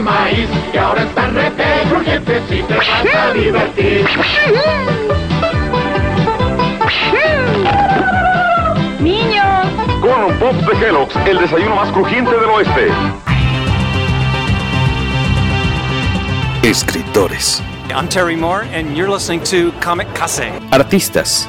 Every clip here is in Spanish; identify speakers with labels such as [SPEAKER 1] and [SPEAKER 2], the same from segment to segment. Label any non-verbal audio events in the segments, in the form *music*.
[SPEAKER 1] de maíz, que ahora están rete crujientes y te vas a divertir.
[SPEAKER 2] ¡Niños!
[SPEAKER 3] Corn Pops de Kellogg's, el desayuno más crujiente del oeste.
[SPEAKER 4] Escritores.
[SPEAKER 5] I'm Terry Moore, and you're listening to Comic Case.
[SPEAKER 4] Artistas.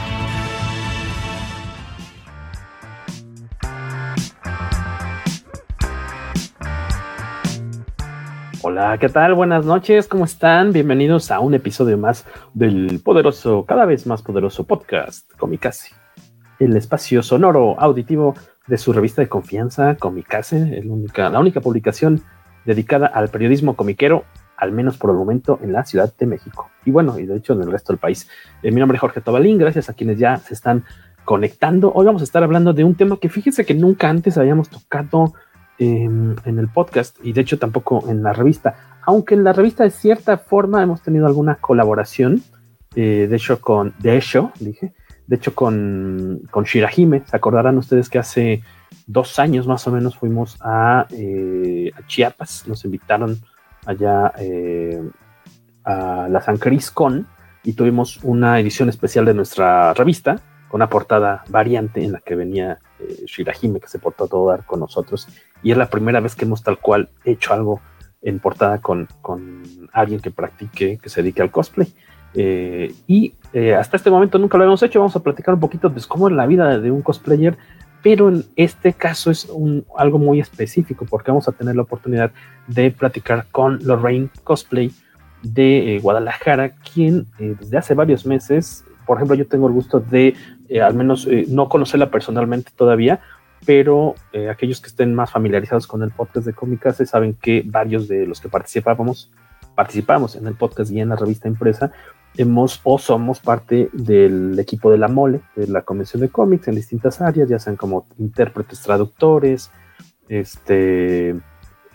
[SPEAKER 6] Hola, ¿qué tal? Buenas noches, ¿cómo están? Bienvenidos a un episodio más del poderoso, cada vez más poderoso podcast Comicase, el espacio sonoro auditivo de su revista de confianza Comicase, el única, la única publicación dedicada al periodismo comiquero, al menos por el momento en la Ciudad de México. Y bueno, y de hecho en el resto del país. Eh, mi nombre es Jorge Tobalín, gracias a quienes ya se están conectando. Hoy vamos a estar hablando de un tema que fíjense que nunca antes habíamos tocado en el podcast y de hecho tampoco en la revista. Aunque en la revista de cierta forma hemos tenido alguna colaboración, eh, de hecho con, de hecho, dije, de hecho con, con Shirahime. Se acordarán ustedes que hace dos años más o menos fuimos a, eh, Chiapas, nos invitaron allá eh, a la San Cris Con y tuvimos una edición especial de nuestra revista con una portada variante en la que venía eh, Shirahime que se portó a todo dar con nosotros y es la primera vez que hemos tal cual hecho algo en portada con, con alguien que practique, que se dedique al cosplay. Eh, y eh, hasta este momento nunca lo habíamos hecho. Vamos a platicar un poquito de cómo es la vida de un cosplayer, pero en este caso es algo muy específico porque vamos a tener la oportunidad de platicar con Lorraine Cosplay de eh, Guadalajara, quien desde hace varios meses, por ejemplo, yo tengo el gusto de eh, al menos no conocerla personalmente todavía, pero eh, aquellos que estén más familiarizados con el podcast de Comicase saben que varios de los que participábamos, participamos en el podcast y en la revista impresa, hemos o somos parte del equipo de la mole, de la convención de cómics en distintas áreas, ya sean como intérpretes, traductores, este,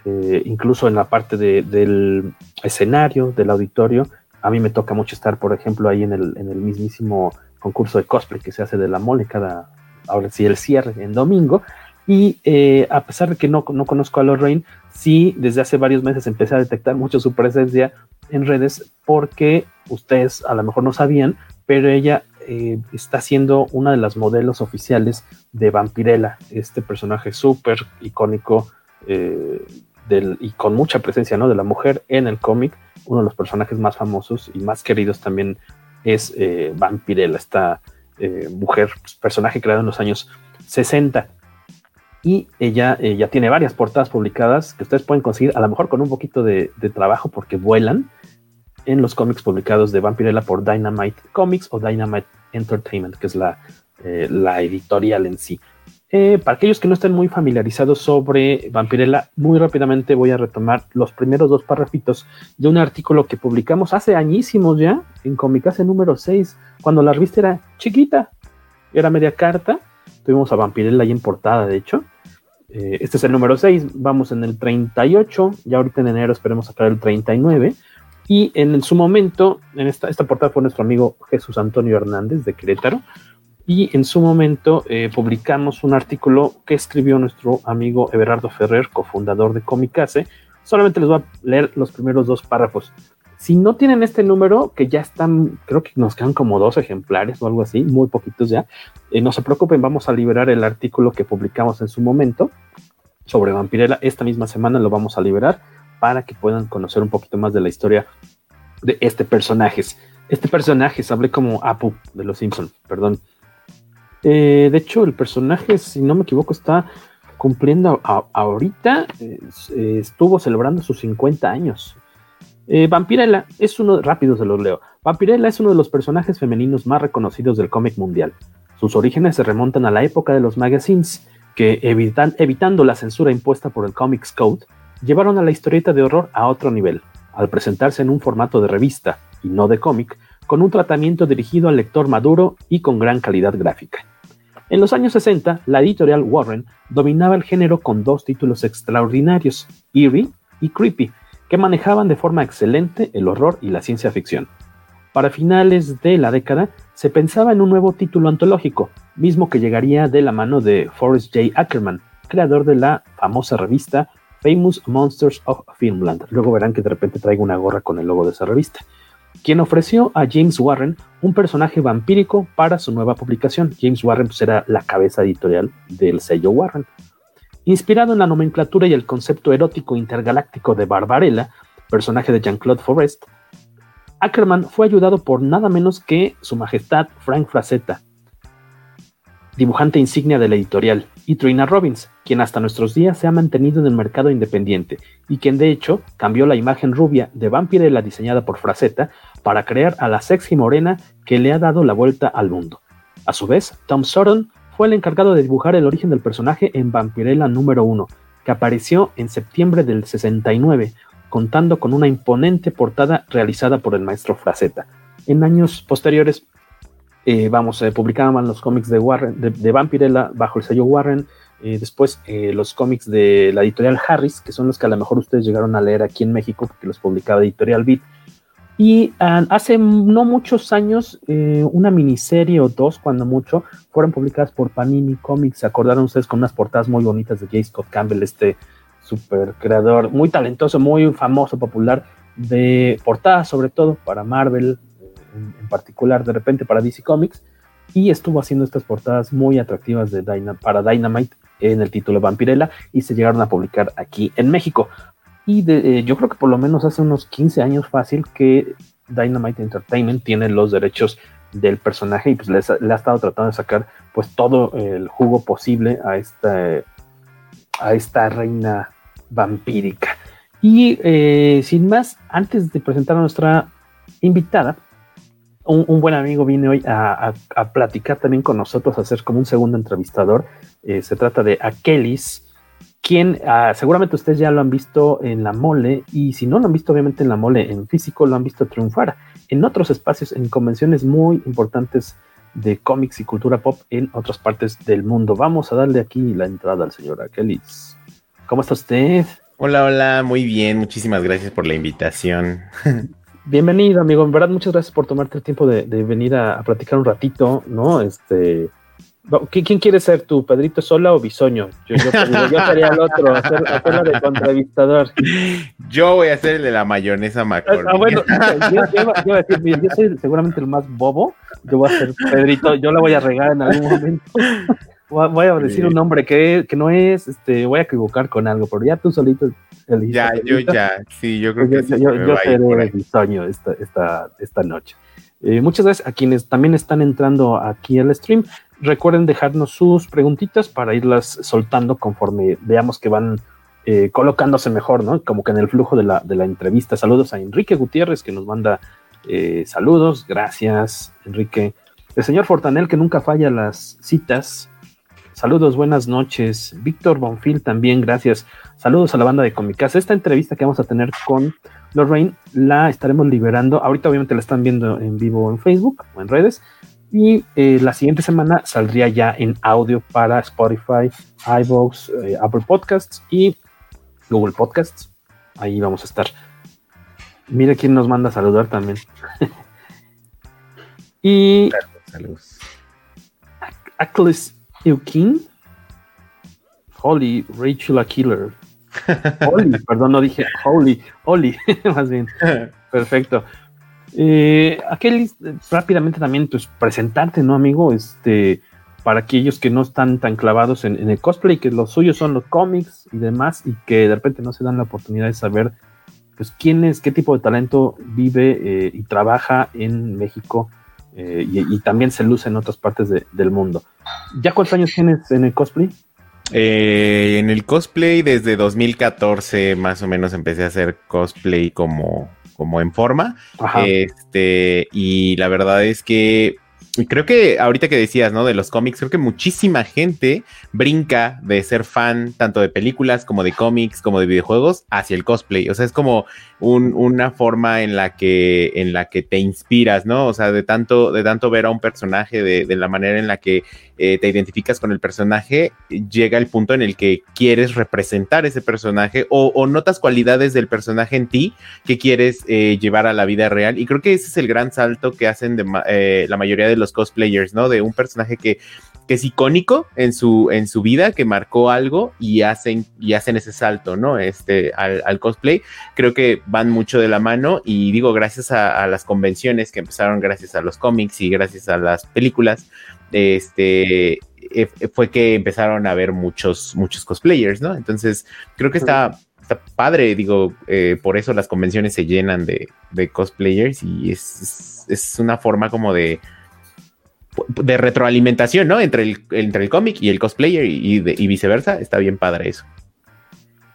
[SPEAKER 6] eh, incluso en la parte de, del escenario, del auditorio. A mí me toca mucho estar, por ejemplo, ahí en el, en el mismísimo concurso de cosplay que se hace de la mole cada, ahora sí, el cierre en domingo. Y eh, a pesar de que no, no conozco a Lorraine, sí, desde hace varios meses empecé a detectar mucho su presencia en redes porque ustedes a lo mejor no sabían, pero ella eh, está siendo una de las modelos oficiales de Vampirella, este personaje súper icónico eh, del, y con mucha presencia ¿no? de la mujer en el cómic. Uno de los personajes más famosos y más queridos también es eh, Vampirella, esta eh, mujer, pues, personaje creado en los años 60. Y ella eh, ya tiene varias portadas publicadas que ustedes pueden conseguir, a lo mejor con un poquito de, trabajo, porque vuelan en los cómics publicados de Vampirella por Dynamite Comics o Dynamite Entertainment, que es la, eh, la editorial en sí. Eh, para aquellos que no estén muy familiarizados sobre Vampirella, muy rápidamente voy a retomar los primeros dos párrafitos de un artículo que publicamos hace añísimos ya, en Comicase número 6, cuando la revista era chiquita, era media carta. Tuvimos a Vampirella ahí en portada, de hecho. Eh, este es el número 6, vamos en el 38, ya ahorita en enero esperemos sacar el 39. Y en su momento, en esta, esta portada fue nuestro amigo Jesús Antonio Hernández de Querétaro. Y en su momento eh, publicamos un artículo que escribió nuestro amigo Everardo Ferrer, cofundador de Comicase. Solamente les voy a leer los primeros dos párrafos. Si no tienen este número, que ya están, creo que nos quedan como dos ejemplares o algo así, muy poquitos ya, eh, no se preocupen, vamos a liberar el artículo que publicamos en su momento sobre Vampirella. Esta misma semana lo vamos a liberar para que puedan conocer un poquito más de la historia de este personaje. Este personaje, hablé como Apu de los Simpsons, perdón. Eh, de hecho, el personaje, si no me equivoco, está cumpliendo ahorita, estuvo celebrando sus 50 años. Eh, Vampirella es uno, rápido se los leo. Vampirella es uno de los personajes femeninos más reconocidos del cómic mundial. Sus orígenes se remontan a la época de los magazines, que evitan, evitando la censura impuesta por el Comics Code, llevaron a la historieta de horror a otro nivel, al presentarse en un formato de revista, y no de cómic, con un tratamiento dirigido al lector maduro y con gran calidad gráfica. En los años 60, la editorial Warren dominaba el género con dos títulos extraordinarios, Eerie y Creepy, que manejaban de forma excelente el horror y la ciencia ficción. Para finales de la década, se pensaba en un nuevo título antológico, mismo que llegaría de la mano de Forrest J. Ackerman, creador de la famosa revista Famous Monsters of Filmland. Luego verán que de repente traigo una gorra con el logo de esa revista. Quien ofreció a James Warren un personaje vampírico para su nueva publicación. James Warren pues, era la cabeza editorial del sello Warren. Inspirado en la nomenclatura y el concepto erótico intergaláctico de Barbarella, personaje de Jean-Claude Forest, Ackerman fue ayudado por nada menos que su majestad Frank Frazetta, dibujante insignia de la editorial, y Trina Robbins, quien hasta nuestros días se ha mantenido en el mercado independiente y quien de hecho cambió la imagen rubia de Vampirella diseñada por Frazetta para crear a la sexy morena que le ha dado la vuelta al mundo. A su vez, Tom Sutton fue el encargado de dibujar el origen del personaje en Vampirella número 1, que apareció en septiembre del 69, contando con una imponente portada realizada por el maestro Frazetta. En años posteriores, eh, vamos, se publicaban los cómics de, Warren, de, Vampirella bajo el sello Warren, eh, después eh, los cómics de la editorial Harris, que son los que a lo mejor ustedes llegaron a leer aquí en México, porque los publicaba Editorial Beat, y ah, hace no muchos años, eh, una miniserie o dos, cuando mucho, fueron publicadas por Panini Comics. ¿Se acordaron ustedes con unas portadas muy bonitas de J. Scott Campbell, este super creador, muy talentoso, muy famoso, popular, de portadas sobre todo para Marvel, en, particular de repente para DC Comics, y estuvo haciendo estas portadas muy atractivas de para Dynamite en el título Vampirella y se llegaron a publicar aquí en México. Y eh, yo creo que por lo menos hace unos 15 años fácil que Dynamite Entertainment tiene los derechos del personaje y pues le, ha estado tratando de sacar pues todo el jugo posible a esta, a esta reina vampírica. Y eh, sin más, antes de presentar a nuestra invitada, un, buen amigo viene hoy a, platicar también con nosotros, a ser como un segundo entrevistador. Eh, se trata de Akelis quien ah, seguramente ustedes ya lo han visto en la mole y si no lo han visto obviamente en la mole en físico lo han visto triunfar en otros espacios en convenciones muy importantes de cómics y cultura pop en otras partes del mundo. Vamos a darle aquí la entrada al señor Akelis. ¿Cómo está usted?
[SPEAKER 7] Hola, hola, muy bien, muchísimas gracias por la invitación. *laughs*
[SPEAKER 6] Bienvenido, amigo. En verdad, muchas gracias por tomarte el tiempo de, venir a, a, platicar un ratito, ¿no? Este, ¿Quién quiere ser tú, Pedrito Sola o Bisoño? Yo, sería el otro, hacer, la de contravistador.
[SPEAKER 7] Yo voy a ser el de la mayonesa McCormick.
[SPEAKER 6] Ah, bueno, yo, a decir, yo soy seguramente el más bobo. Yo voy a ser Pedrito, yo la voy a regar en algún momento. Voy a decir un nombre que, que, no es, este, voy a equivocar con algo, pero ya tú solito
[SPEAKER 7] Ya, yo ya, sí, yo creo que
[SPEAKER 6] yo, yo, seré Bisoño esta, esta, esta noche. Eh, muchas gracias a quienes también están entrando aquí al stream. Recuerden dejarnos sus preguntitas para irlas soltando conforme veamos que van eh, colocándose mejor, ¿no? Como que en el flujo de la, de la entrevista. Saludos a Enrique Gutiérrez que nos manda eh, saludos. Gracias, Enrique. El señor Fortanel que nunca falla las citas. Saludos, buenas noches. Víctor Bonfil también, gracias. Saludos a la banda de Comicas. Esta entrevista que vamos a tener con Lorraine la estaremos liberando. Ahorita obviamente la están viendo en vivo en Facebook o en redes, y eh, la siguiente semana saldría ya en audio para Spotify, iVoox, eh, Apple Podcasts y Google Podcasts. Ahí vamos a estar. Mira quién nos manda a saludar también. *laughs* y. Saludos. Aclis Eukin. Holy Rachel Killer. *laughs* Holy, perdón, no dije Holy, Holy, *laughs* más bien. Perfecto. Eh, aquel rápidamente también, pues presentarte, ¿no, amigo? Este, para aquellos que no están tan clavados en, el cosplay, que los suyos son los cómics y demás, y que de repente no se dan la oportunidad de saber, pues, quién es, qué tipo de talento vive eh, y trabaja en México eh, y, también se luce en otras partes del mundo. ¿Ya cuántos años tienes en el cosplay?
[SPEAKER 7] Eh, en el cosplay desde 2014 más o menos empecé a hacer cosplay como, como en forma. Este, y la verdad es que creo que ahorita que decías, ¿no? De los cómics, creo que muchísima gente brinca de ser fan tanto de películas como de cómics, como de videojuegos, hacia el cosplay. O sea, es como una forma en la que, en la que te inspiras, ¿no? O sea, de tanto, de tanto ver a un personaje, de, la manera en la que eh, te identificas con el personaje, llega el punto en el que quieres representar ese personaje o, notas cualidades del personaje en ti que quieres eh, llevar a la vida real. Y creo que ese es el gran salto que hacen de, eh, la mayoría de los cosplayers, ¿no? De un personaje que es icónico en su, en su vida, que marcó algo y hacen, y hacen ese salto, ¿no? Este, al, cosplay. Creo que van mucho de la mano y digo, gracias a, las convenciones que empezaron gracias a los cómics y gracias a las películas, este, e, fue que empezaron a ver muchos, muchos cosplayers, ¿no? Entonces, creo que está, está padre, digo, eh, por eso las convenciones se llenan de, de cosplayers y es, es una forma como de de retroalimentación, ¿no? Entre el, entre el cómic y el cosplayer y, viceversa. Está bien padre eso.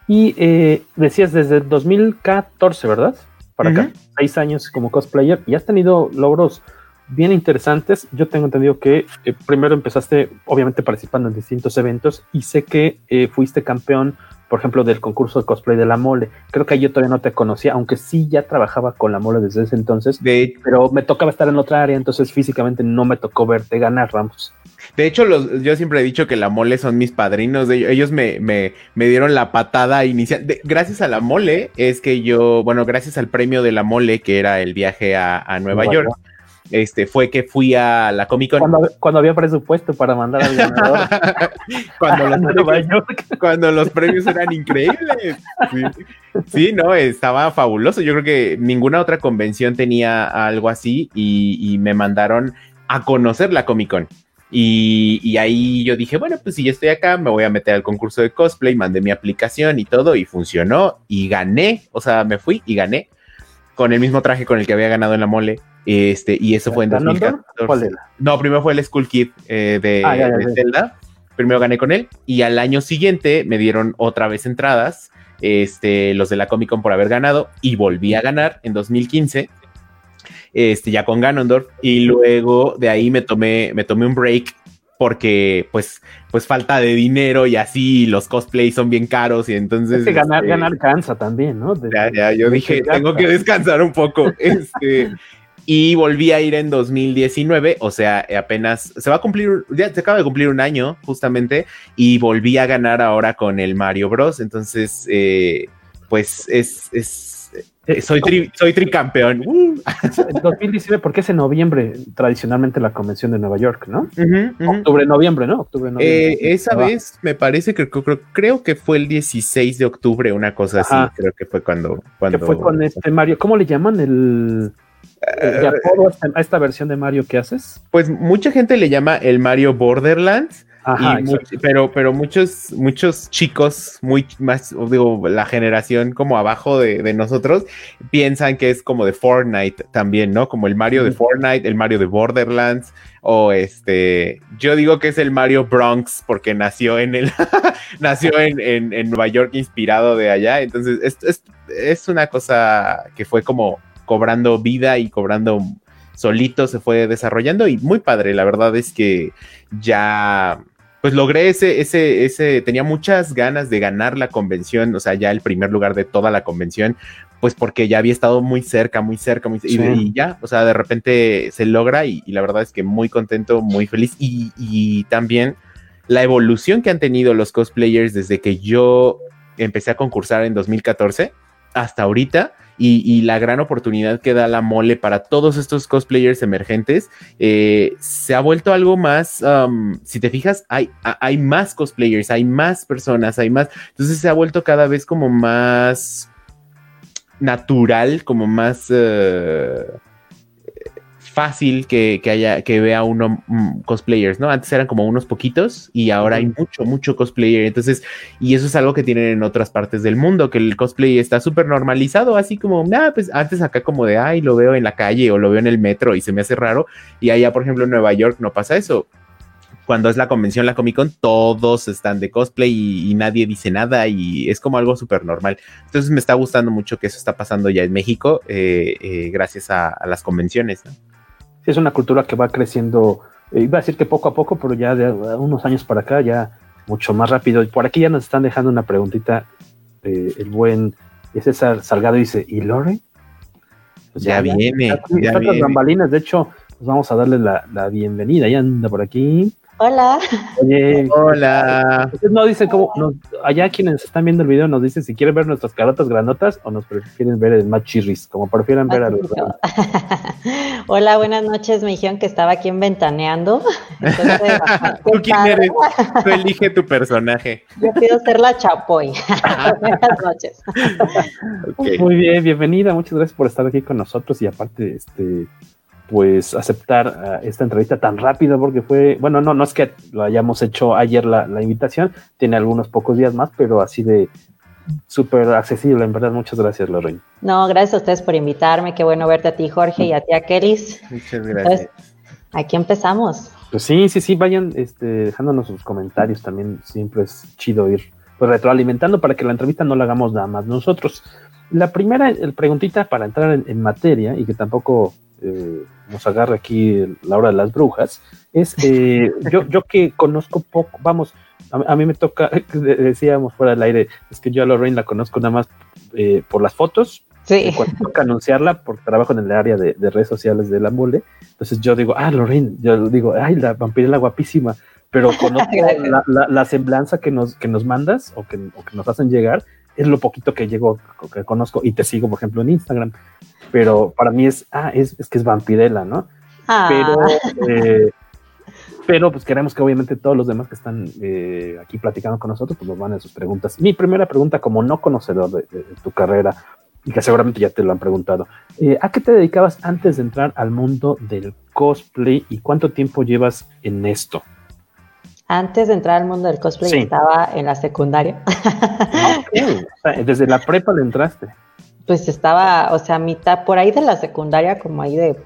[SPEAKER 6] Y eh, decías desde 2014, ¿verdad? Para acá, seis años como cosplayer y has tenido logros bien interesantes. Yo tengo entendido que eh, primero empezaste, obviamente, participando en distintos eventos y sé que eh, fuiste campeón por ejemplo, del concurso de cosplay de la mole. Creo que yo todavía no te conocía, aunque sí ya trabajaba con la mole desde ese entonces, pero me tocaba estar en otra área, entonces físicamente no me tocó verte ganar, Ramos.
[SPEAKER 7] De hecho, los, yo siempre he dicho que la mole son mis padrinos. Ellos me, me, me dieron la patada inicial. gracias a la mole es que yo, bueno, gracias al premio de la mole, que era el viaje a, Nueva, York este, fue que fui a la Comic Con.
[SPEAKER 6] Cuando, había presupuesto para mandar al ganador. *laughs* *laughs*
[SPEAKER 7] cuando, los premios, eran increíbles. Sí. no, estaba fabuloso. Yo creo que ninguna otra convención tenía algo así y, me mandaron a conocer la Comic Con. Y, y, ahí yo dije, bueno, pues si ya estoy acá, me voy a meter al concurso de cosplay, mandé mi aplicación y todo, y funcionó, y gané, o sea, me fui y gané con el mismo traje con el que había ganado en la mole. Este, y eso fue en 2014. No, primero fue el School Kid eh, de, ah, Zelda. Primero gané con él y al año siguiente me dieron otra vez entradas, este, los de la Comic Con por haber ganado y volví a ganar en 2015, este, ya con Ganondorf y luego de ahí me tomé, me tomé un break porque pues, pues falta de dinero y así los cosplays son bien caros y entonces...
[SPEAKER 6] ganar, este, ganar cansa también, ¿no?
[SPEAKER 7] ya, ya, yo dije, tengo que descansar un poco. *laughs* Este, y volví a ir en 2019, o sea, apenas se va a cumplir, ya se acaba de cumplir un año justamente, y volví a ganar ahora con el Mario Bros. Entonces, eh, pues es, es eh, soy, tri, soy tricampeón.
[SPEAKER 6] Uh. *laughs* En 2019, porque es en noviembre tradicionalmente la convención de Nueva York, ¿no? Octubre, noviembre, ¿no? Octubre,
[SPEAKER 7] noviembre. Eh, esa vez me parece que creo, creo, que fue el 16 de octubre, una cosa así. Creo que fue cuando, cuando.
[SPEAKER 6] fue con este Mario. ¿Cómo le llaman? El. ¿De acuerdo a esta versión de Mario que haces?
[SPEAKER 7] Pues mucha gente le llama el Mario Borderlands. pero, pero muchos, muchos chicos, muy más, digo, la generación como abajo de, nosotros, piensan que es como de Fortnite también, ¿no? Como el Mario de Fortnite, el Mario de Borderlands, o este, yo digo que es el Mario Bronx porque nació en el, *laughs* nació en, en, Nueva York inspirado de allá. Entonces, es, es una cosa que fue como cobrando vida y cobrando solito se fue desarrollando y muy padre, la verdad es que ya pues logré ese, ese, ese, tenía muchas ganas de ganar la convención, o sea, ya el primer lugar de toda la convención, pues porque ya había estado muy cerca, muy cerca, muy y, ya, o sea, de repente se logra y, la verdad es que muy contento, muy feliz y, y, también la evolución que han tenido los cosplayers desde que yo empecé a concursar en 2014 hasta ahorita y, la gran oportunidad que da la mole para todos estos cosplayers emergentes, eh, se ha vuelto algo más, um, si te fijas, hay, hay más cosplayers, hay más personas, hay más, entonces se ha vuelto cada vez como más natural, como más... Uh, fácil que, haya, que vea uno mm, cosplayers, ¿no? Antes eran como unos poquitos y ahora hay mucho, mucho cosplayer. Entonces, y eso es algo que tienen en otras partes del mundo, que el cosplay está súper normalizado, así como, nada, pues antes acá como de, ay, lo veo en la calle o lo veo en el metro y se me hace raro. Y allá, por ejemplo, en Nueva York no pasa eso cuando es la convención, la Comic Con, todos están de cosplay y, nadie dice nada y es como algo súper normal. Entonces me está gustando mucho que eso está pasando ya en México eh, eh, gracias a, las convenciones. ¿no?
[SPEAKER 6] Sí, es una cultura que va creciendo, eh, iba a decir que poco a poco, pero ya de unos años para acá ya mucho más rápido. Y por aquí ya nos están dejando una preguntita. el buen César Salgado dice, ¿y Lore?
[SPEAKER 7] Pues ya, viene.
[SPEAKER 6] Ya, bambalinas, de hecho, pues vamos a darle la, la bienvenida. Ya anda por aquí.
[SPEAKER 8] Hola.
[SPEAKER 6] Oye,
[SPEAKER 7] hola.
[SPEAKER 6] Ustedes no dicen cómo, allá quienes están viendo el video nos dicen si quieren ver nuestras carotas grandotas o nos prefieren ver el más chirris, como prefieran ver a los. *laughs*
[SPEAKER 8] hola, buenas noches. Me dijeron que estaba aquí en Ventaneando. *laughs*
[SPEAKER 7] ¿Tú quién eres? Tú elige tu personaje.
[SPEAKER 8] Yo pido ser la Chapoy. *laughs* buenas noches.
[SPEAKER 6] Muy bien, bienvenida. Muchas gracias por estar aquí con nosotros y aparte, este pues aceptar uh, esta entrevista tan rápido porque fue, bueno, no, no es que lo hayamos hecho ayer la, la invitación, tiene algunos pocos días más, pero así de súper accesible, en verdad, muchas gracias, Lorraine.
[SPEAKER 8] No, gracias a ustedes por invitarme, qué bueno verte a ti, Jorge, y a ti, a
[SPEAKER 7] Kelis. Muchas gracias.
[SPEAKER 8] aquí empezamos.
[SPEAKER 6] Pues sí, sí, sí, vayan este, dejándonos sus comentarios, también siempre es chido ir pues, retroalimentando para que la entrevista no la hagamos nada más nosotros. La primera el preguntita para entrar en, en materia y que tampoco eh, nos agarra aquí la hora de las brujas, es eh, *laughs* yo, yo que conozco poco, vamos, a, mí me toca, *laughs* decíamos fuera del aire, es que yo a Lorraine la conozco nada más eh, por las fotos.
[SPEAKER 8] Sí.
[SPEAKER 6] Cuando toca anunciarla, porque trabajo en el área de, redes sociales de la mole, entonces yo digo, ah, Lorraine, yo digo, ay, la vampirela guapísima, pero conozco *laughs* la, semblanza que nos, que nos mandas o que, o que nos hacen llegar, es lo poquito que llego, que conozco y te sigo, por ejemplo, en Instagram pero para mí es, ah, es, es que es vampirela, ¿no?
[SPEAKER 8] Ah.
[SPEAKER 6] Pero, eh, pero pues queremos que obviamente todos los demás que están eh, aquí platicando con nosotros, pues nos van a sus preguntas. Mi primera pregunta, como no conocedor de, tu carrera, y que seguramente ya te lo han preguntado, eh, ¿a qué te dedicabas antes de entrar al mundo del cosplay y cuánto tiempo llevas en esto?
[SPEAKER 8] Antes de entrar al mundo del cosplay estaba en la secundaria. *laughs*
[SPEAKER 6] desde la prepa le entraste.
[SPEAKER 8] Pues estaba, o sea, mitad por ahí de la secundaria, como ahí de,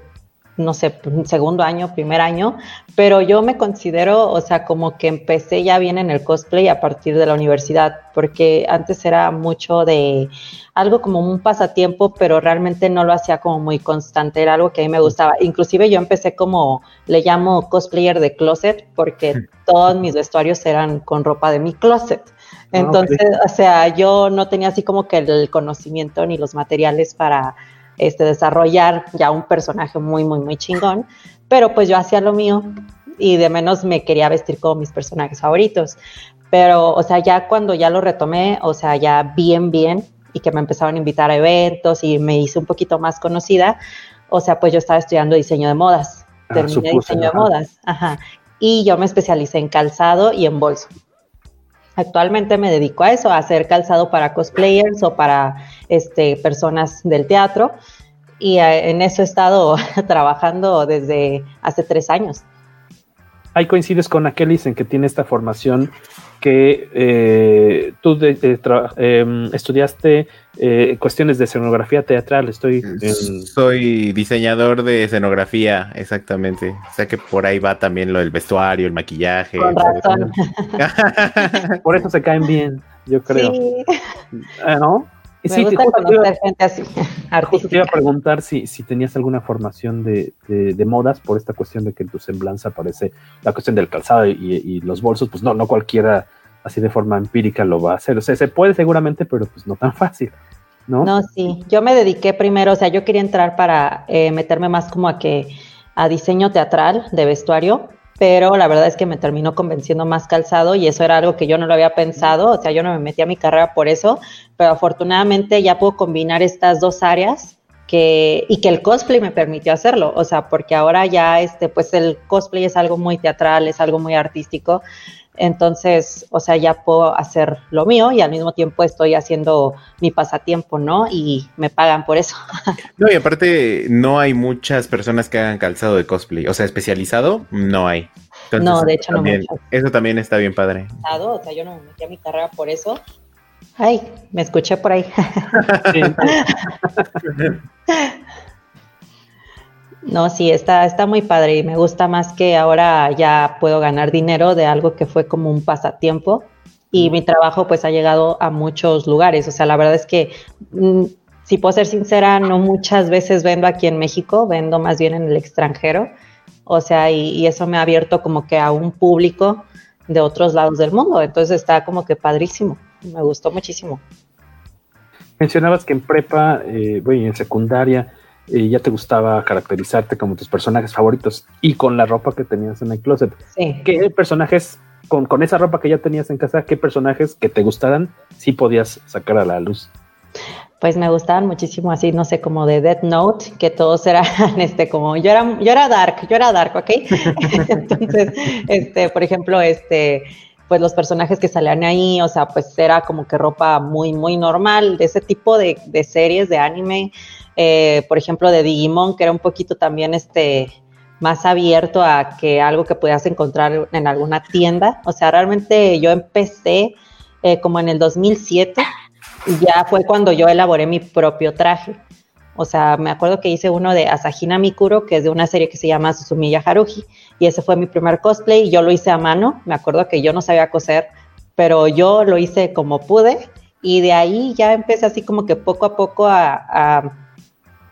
[SPEAKER 8] no sé, segundo año, primer año, pero yo me considero, o sea, como que empecé ya bien en el cosplay a partir de la universidad, porque antes era mucho de algo como un pasatiempo, pero realmente no lo hacía como muy constante, era algo que a mí me gustaba. Inclusive yo empecé como, le llamo cosplayer de closet, porque todos mis vestuarios eran con ropa de mi closet. Ah, Entonces, o sea, yo no tenía así como que el conocimiento ni los materiales para este, desarrollar ya un personaje muy, muy, muy chingón, pero pues yo hacía lo mío y de menos me quería vestir como mis personajes favoritos. Pero, o sea, ya cuando ya lo retomé, o sea, ya bien, bien, y que me empezaron a invitar a eventos y me hice un poquito más conocida, o sea, pues yo estaba estudiando diseño de modas, ah, terminé diseño de modas, ajá, y yo me especialicé en calzado y en bolso. Actualmente me dedico a eso, a hacer calzado para cosplayers o para este, personas del teatro. Y eh, en eso he estado *laughs* trabajando desde hace tres años.
[SPEAKER 6] Ahí coincides con Akelis en que tiene esta formación que eh, tú em, estudiaste eh, cuestiones de escenografía teatral. Estoy
[SPEAKER 7] Soy diseñador de escenografía, exactamente. O sea que por ahí va también lo del vestuario, el maquillaje. *laughs*
[SPEAKER 6] por eso se caen bien, yo creo. Sí. Ah, ¿No?
[SPEAKER 8] Me gusta conocer gente así, *laughs*
[SPEAKER 6] Te iba a preguntar si, si tenías alguna formación de, de, modas por esta cuestión de que en tu semblanza aparece la cuestión del calzado y, y, los bolsos, pues no, no cualquiera así de forma empírica lo va a hacer. O sea, se puede seguramente, pero pues no tan *laughs* fácil, ¿no?
[SPEAKER 8] No, sí. Yo me dediqué primero, o sea, yo quería entrar para eh, meterme más como a que a diseño teatral de vestuario pero la verdad es que me terminó convenciendo más calzado y eso era algo que yo no lo había pensado, o sea, yo no me metí a mi carrera por eso, pero afortunadamente ya puedo combinar estas dos áreas que, y que el cosplay me permitió hacerlo, o sea, porque ahora ya este, pues el cosplay es algo muy teatral, es algo muy artístico, entonces, o sea, ya puedo hacer lo mío y al mismo tiempo estoy haciendo mi pasatiempo, ¿no? Y me pagan por eso. *laughs*
[SPEAKER 7] No, y aparte no hay muchas personas que hagan calzado de cosplay, o sea, especializado, no hay.
[SPEAKER 8] no, de hecho no
[SPEAKER 7] muchas. Eso también está bien padre.
[SPEAKER 8] O sea, yo no me metí a mi carrera por eso. Ay, me escuché por ahí. *laughs* No, sí, está, está muy padre y me gusta más que ahora ya puedo ganar dinero de algo que fue como un pasatiempo y mi trabajo pues ha llegado a muchos lugares. O sea, la verdad es que, mm, si puedo ser sincera, no muchas veces vendo aquí en México, vendo más bien en el extranjero. O sea, y, y eso me ha abierto como que a un público de otros lados del mundo. Entonces está como que padrísimo. Me gustó muchísimo.
[SPEAKER 6] Mencionabas que en prepa, eh, bueno, en secundaria, eh, ya te gustaba caracterizarte como tus personajes favoritos y con la ropa que tenías en el closet.
[SPEAKER 8] Sí.
[SPEAKER 6] ¿Qué personajes, con, con esa ropa que ya tenías en casa, qué personajes que te gustaran sí podías sacar a la luz?
[SPEAKER 8] pues me gustaban muchísimo así, no sé, como de Death Note, que todos eran, *laughs* este, como, yo era, yo era dark, yo era dark, ¿ok? *laughs* *laughs* Entonces, este, por ejemplo, este, pues los personajes que salían ahí, o sea, pues era como que ropa muy, muy normal, de ese tipo de, de series de anime, eh, por ejemplo, de Digimon, que era un poquito también, este, más abierto a que algo que podías encontrar en alguna tienda, o sea, realmente yo empecé eh, como en el 2007, ya fue cuando yo elaboré mi propio traje. O sea, me acuerdo que hice uno de Asahina Mikuro, que es de una serie que se llama Susumiya Haruhi, y ese fue mi primer cosplay, y yo lo hice a mano, me acuerdo que yo no sabía coser, pero yo lo hice como pude, y de ahí ya empecé así como que poco a poco a, a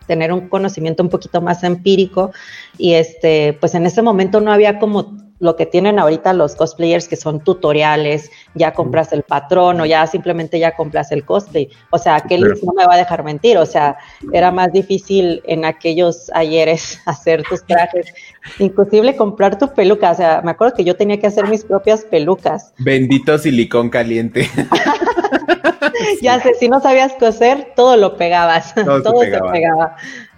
[SPEAKER 8] tener un conocimiento un poquito más empírico, y este, pues en ese momento no había como lo que tienen ahorita los cosplayers que son tutoriales, ya compras el patrón o ya simplemente ya compras el cosplay. O sea, aquel no me va a dejar mentir, o sea, era más difícil en aquellos ayeres *laughs* hacer tus trajes, inclusive comprar tu peluca, o sea, me acuerdo que yo tenía que hacer mis propias pelucas.
[SPEAKER 7] Bendito silicón caliente. *laughs*
[SPEAKER 8] ya sé, si no sabías coser, todo lo pegabas, todo, todo se, pegaba. se pegaba.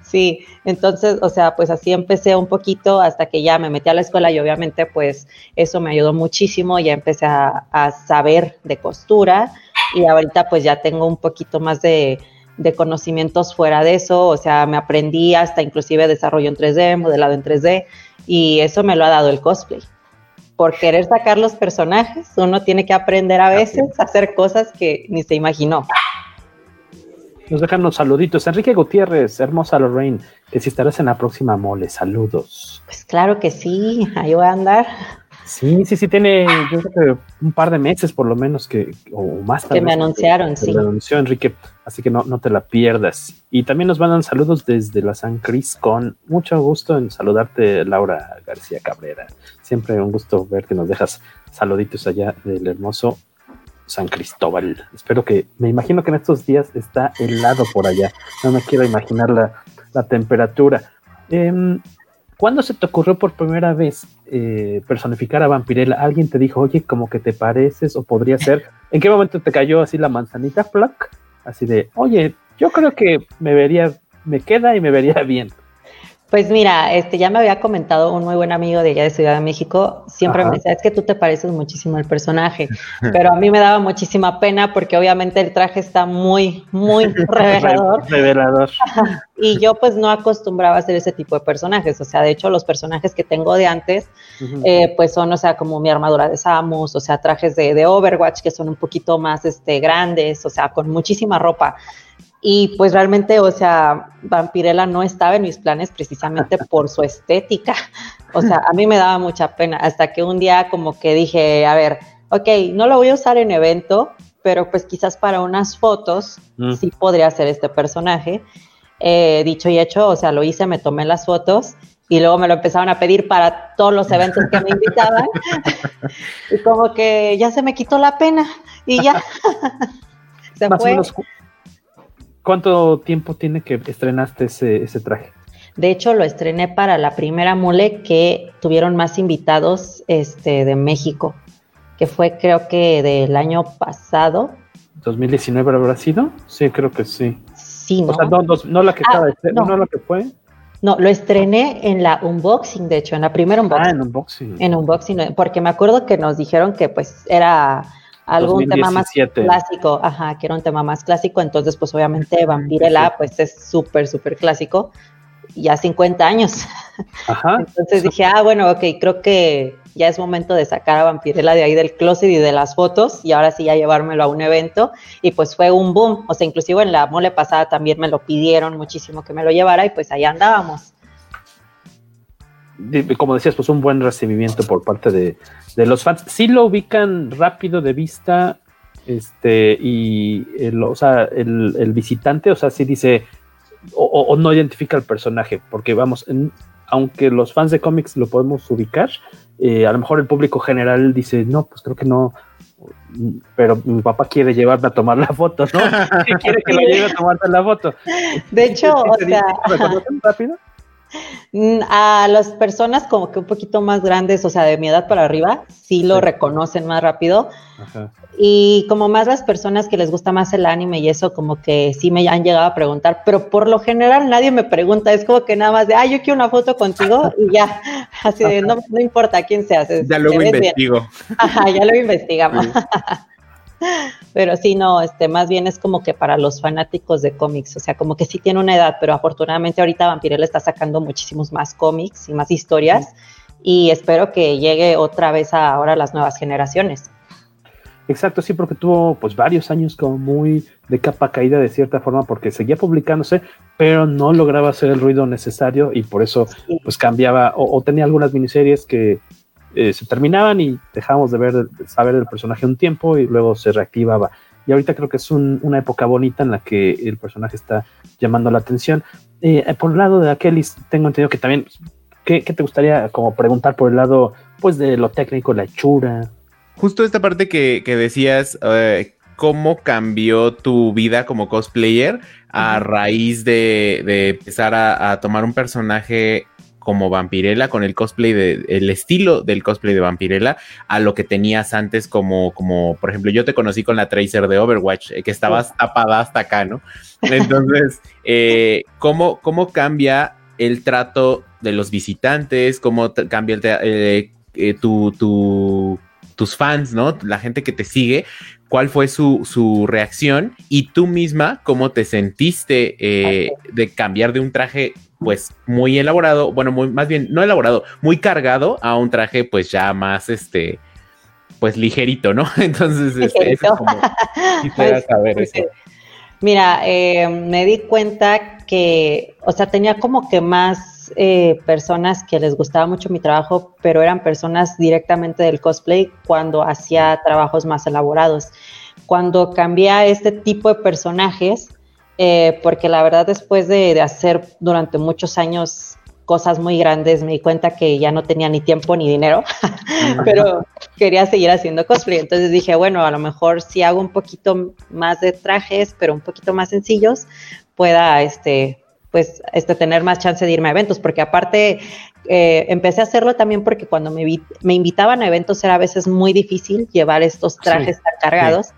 [SPEAKER 8] Sí, entonces, o sea, pues así empecé un poquito hasta que ya me metí a la escuela y obviamente pues eso me ayudó muchísimo, ya empecé a, a saber de costura y ahorita pues ya tengo un poquito más de, de, conocimientos fuera de eso, o sea, me aprendí hasta inclusive desarrollo en 3D, modelado en 3D y eso me lo ha dado el cosplay. Por querer sacar los personajes, uno tiene que aprender a veces a hacer cosas que ni se imaginó.
[SPEAKER 6] Nos dejan unos saluditos. Enrique Gutiérrez, hermosa Lorraine, que si estarás en la próxima mole, saludos.
[SPEAKER 8] Pues claro que sí, ahí voy a andar.
[SPEAKER 6] Sí, sí, sí, tiene yo creo que un par de meses por lo menos que, o más.
[SPEAKER 8] Que me anunciaron,
[SPEAKER 6] que,
[SPEAKER 8] sí.
[SPEAKER 6] Me anunció Enrique, así que no, no te la pierdas. Y también nos mandan saludos desde la San Cris con mucho gusto en saludarte, Laura García Cabrera. Siempre un gusto ver que nos dejas saluditos allá del hermoso San Cristóbal. Espero que, me imagino que en estos días está helado por allá. No me quiero imaginar la, la temperatura. Eh, ¿Cuándo se te ocurrió por primera vez eh, personificar a Vampirella? ¿Alguien te dijo, oye, como que te pareces o podría ser? ¿En qué momento te cayó así la manzanita, Flack? Así de, oye, yo creo que me vería, me queda y me vería bien.
[SPEAKER 8] Pues mira, este ya me había comentado un muy buen amigo de allá de Ciudad de México, siempre Ajá. me decía, es que tú te pareces muchísimo al personaje, *laughs* pero a mí me daba muchísima pena porque obviamente el traje está muy, muy *laughs* revelador.
[SPEAKER 6] revelador. *laughs*
[SPEAKER 8] y yo pues no acostumbraba a hacer ese tipo de personajes, o sea, de hecho los personajes que tengo de antes, uh -huh. eh, pues son, o sea, como mi armadura de Samus, o sea, trajes de, de Overwatch que son un poquito más este, grandes, o sea, con muchísima ropa. Y pues realmente, o sea, Vampirella no estaba en mis planes precisamente *laughs* por su estética. O sea, a mí me daba mucha pena hasta que un día como que dije, a ver, ok, no lo voy a usar en evento, pero pues quizás para unas fotos mm. sí podría hacer este personaje. Eh, dicho y hecho, o sea, lo hice, me tomé las fotos y luego me lo empezaron a pedir para todos los eventos que me invitaban. *laughs* y como que ya se me quitó la pena y ya. *laughs*
[SPEAKER 6] se Más fue. Menos, ¿Cuánto tiempo tiene que estrenaste ese, ese traje?
[SPEAKER 8] De hecho, lo estrené para la primera mole que tuvieron más invitados este, de México, que fue creo que del año pasado.
[SPEAKER 6] ¿2019 habrá sido? Sí, creo que sí.
[SPEAKER 8] Sí, ¿no?
[SPEAKER 6] O sea, no, no, no la que
[SPEAKER 8] ah,
[SPEAKER 6] estaba, no. no la que fue.
[SPEAKER 8] No, lo estrené en la unboxing, de hecho, en la primera unboxing.
[SPEAKER 6] Ah, en unboxing.
[SPEAKER 8] En unboxing, porque me acuerdo que nos dijeron que pues era algún 2017. tema más clásico, ajá, que era un tema más clásico, entonces pues obviamente Vampirella pues es súper, súper clásico, ya 50 años.
[SPEAKER 6] Ajá. *laughs*
[SPEAKER 8] Entonces dije, ah, bueno, ok, creo que ya es momento de sacar a Vampirella de ahí del closet y de las fotos y ahora sí ya llevármelo a un evento y pues fue un boom, o sea, inclusive en la mole pasada también me lo pidieron muchísimo que me lo llevara y pues ahí andábamos.
[SPEAKER 6] Como decías, pues un buen recibimiento por parte de, los fans. Sí lo ubican rápido de vista, este, y el, o sea, el, visitante, o sea, sí dice, o, no identifica el personaje, porque vamos, aunque los fans de cómics lo podemos ubicar, eh, a lo mejor el público general dice, no, pues creo que no, pero mi papá quiere llevarme a tomar la foto, ¿no? *laughs* quiere que lo lleve a tomarte la foto.
[SPEAKER 8] De hecho, o sea, *laughs* rápido? Mm, a las personas como que un poquito más grandes, o sea, de mi edad para arriba, sí lo reconocen más rápido. Y como más las personas que les gusta más el anime y eso, como que sí me han llegado a preguntar, pero por lo general nadie me pregunta, es como que nada más de, ah, yo quiero una foto contigo y ya, *laughs* así de, no, no importa quién seas.
[SPEAKER 7] Ya luego investigo.
[SPEAKER 8] Ajá, ya lo *laughs* investigamos. *laughs* *laughs* Pero sí, no, este, más bien es como que para los fanáticos de cómics, o sea, como que sí tiene una edad, pero afortunadamente ahorita Vampirella está sacando muchísimos más cómics y más historias y espero que llegue otra vez a ahora las nuevas generaciones.
[SPEAKER 6] Exacto, sí, porque tuvo pues varios años como muy de capa caída de cierta forma porque seguía publicándose, pero no lograba hacer el ruido necesario y por eso pues cambiaba o tenía algunas miniseries que eh, se terminaban y dejábamos de ver, saber el personaje un tiempo y luego se reactivaba. Y ahorita creo que es una época bonita en la que el personaje está llamando la atención. Eh, por el lado de Akelis, tengo entendido que también, ¿qué, te gustaría como preguntar por el lado pues de lo técnico, la hechura?
[SPEAKER 7] Justo esta parte que, decías, eh, ¿cómo cambió tu vida como cosplayer a raíz de, empezar a, tomar un personaje como Vampirella, con el cosplay de, el estilo del cosplay de Vampirella, a lo que tenías antes como, como, por ejemplo, yo te conocí con la Tracer de Overwatch, eh, que estabas tapada hasta acá, ¿no? Entonces, *laughs* eh, ¿cómo, ¿cómo cambia el trato de los visitantes? ¿Cómo cambia el, eh, tu, tu, tus fans, ¿no? La gente que te sigue, cuál fue su, su reacción y tú misma, cómo te sentiste de cambiar de un traje pues muy elaborado, bueno, muy, más bien no elaborado, muy cargado a un traje pues ya más este, pues ligerito, ¿no? *laughs* Entonces, este, es como, *laughs* quisiera saber eso.
[SPEAKER 8] Mira, eh, me di cuenta que, o sea, tenía como que más eh, personas que les gustaba mucho mi trabajo, pero eran personas directamente del cosplay cuando hacía trabajos más elaborados. Cuando cambié a este tipo de personajes, eh, porque la verdad después de, hacer durante muchos años cosas muy grandes, me di cuenta que ya no tenía ni tiempo ni dinero, *laughs* pero quería seguir haciendo cosplay. Entonces dije, bueno, a lo mejor si hago un poquito más de trajes, pero un poquito más sencillos, pueda, este, pues, este, tener más chance de irme a eventos, porque aparte eh, empecé a hacerlo también porque cuando me, me, invitaban a eventos era a veces muy difícil llevar estos trajes tan cargados.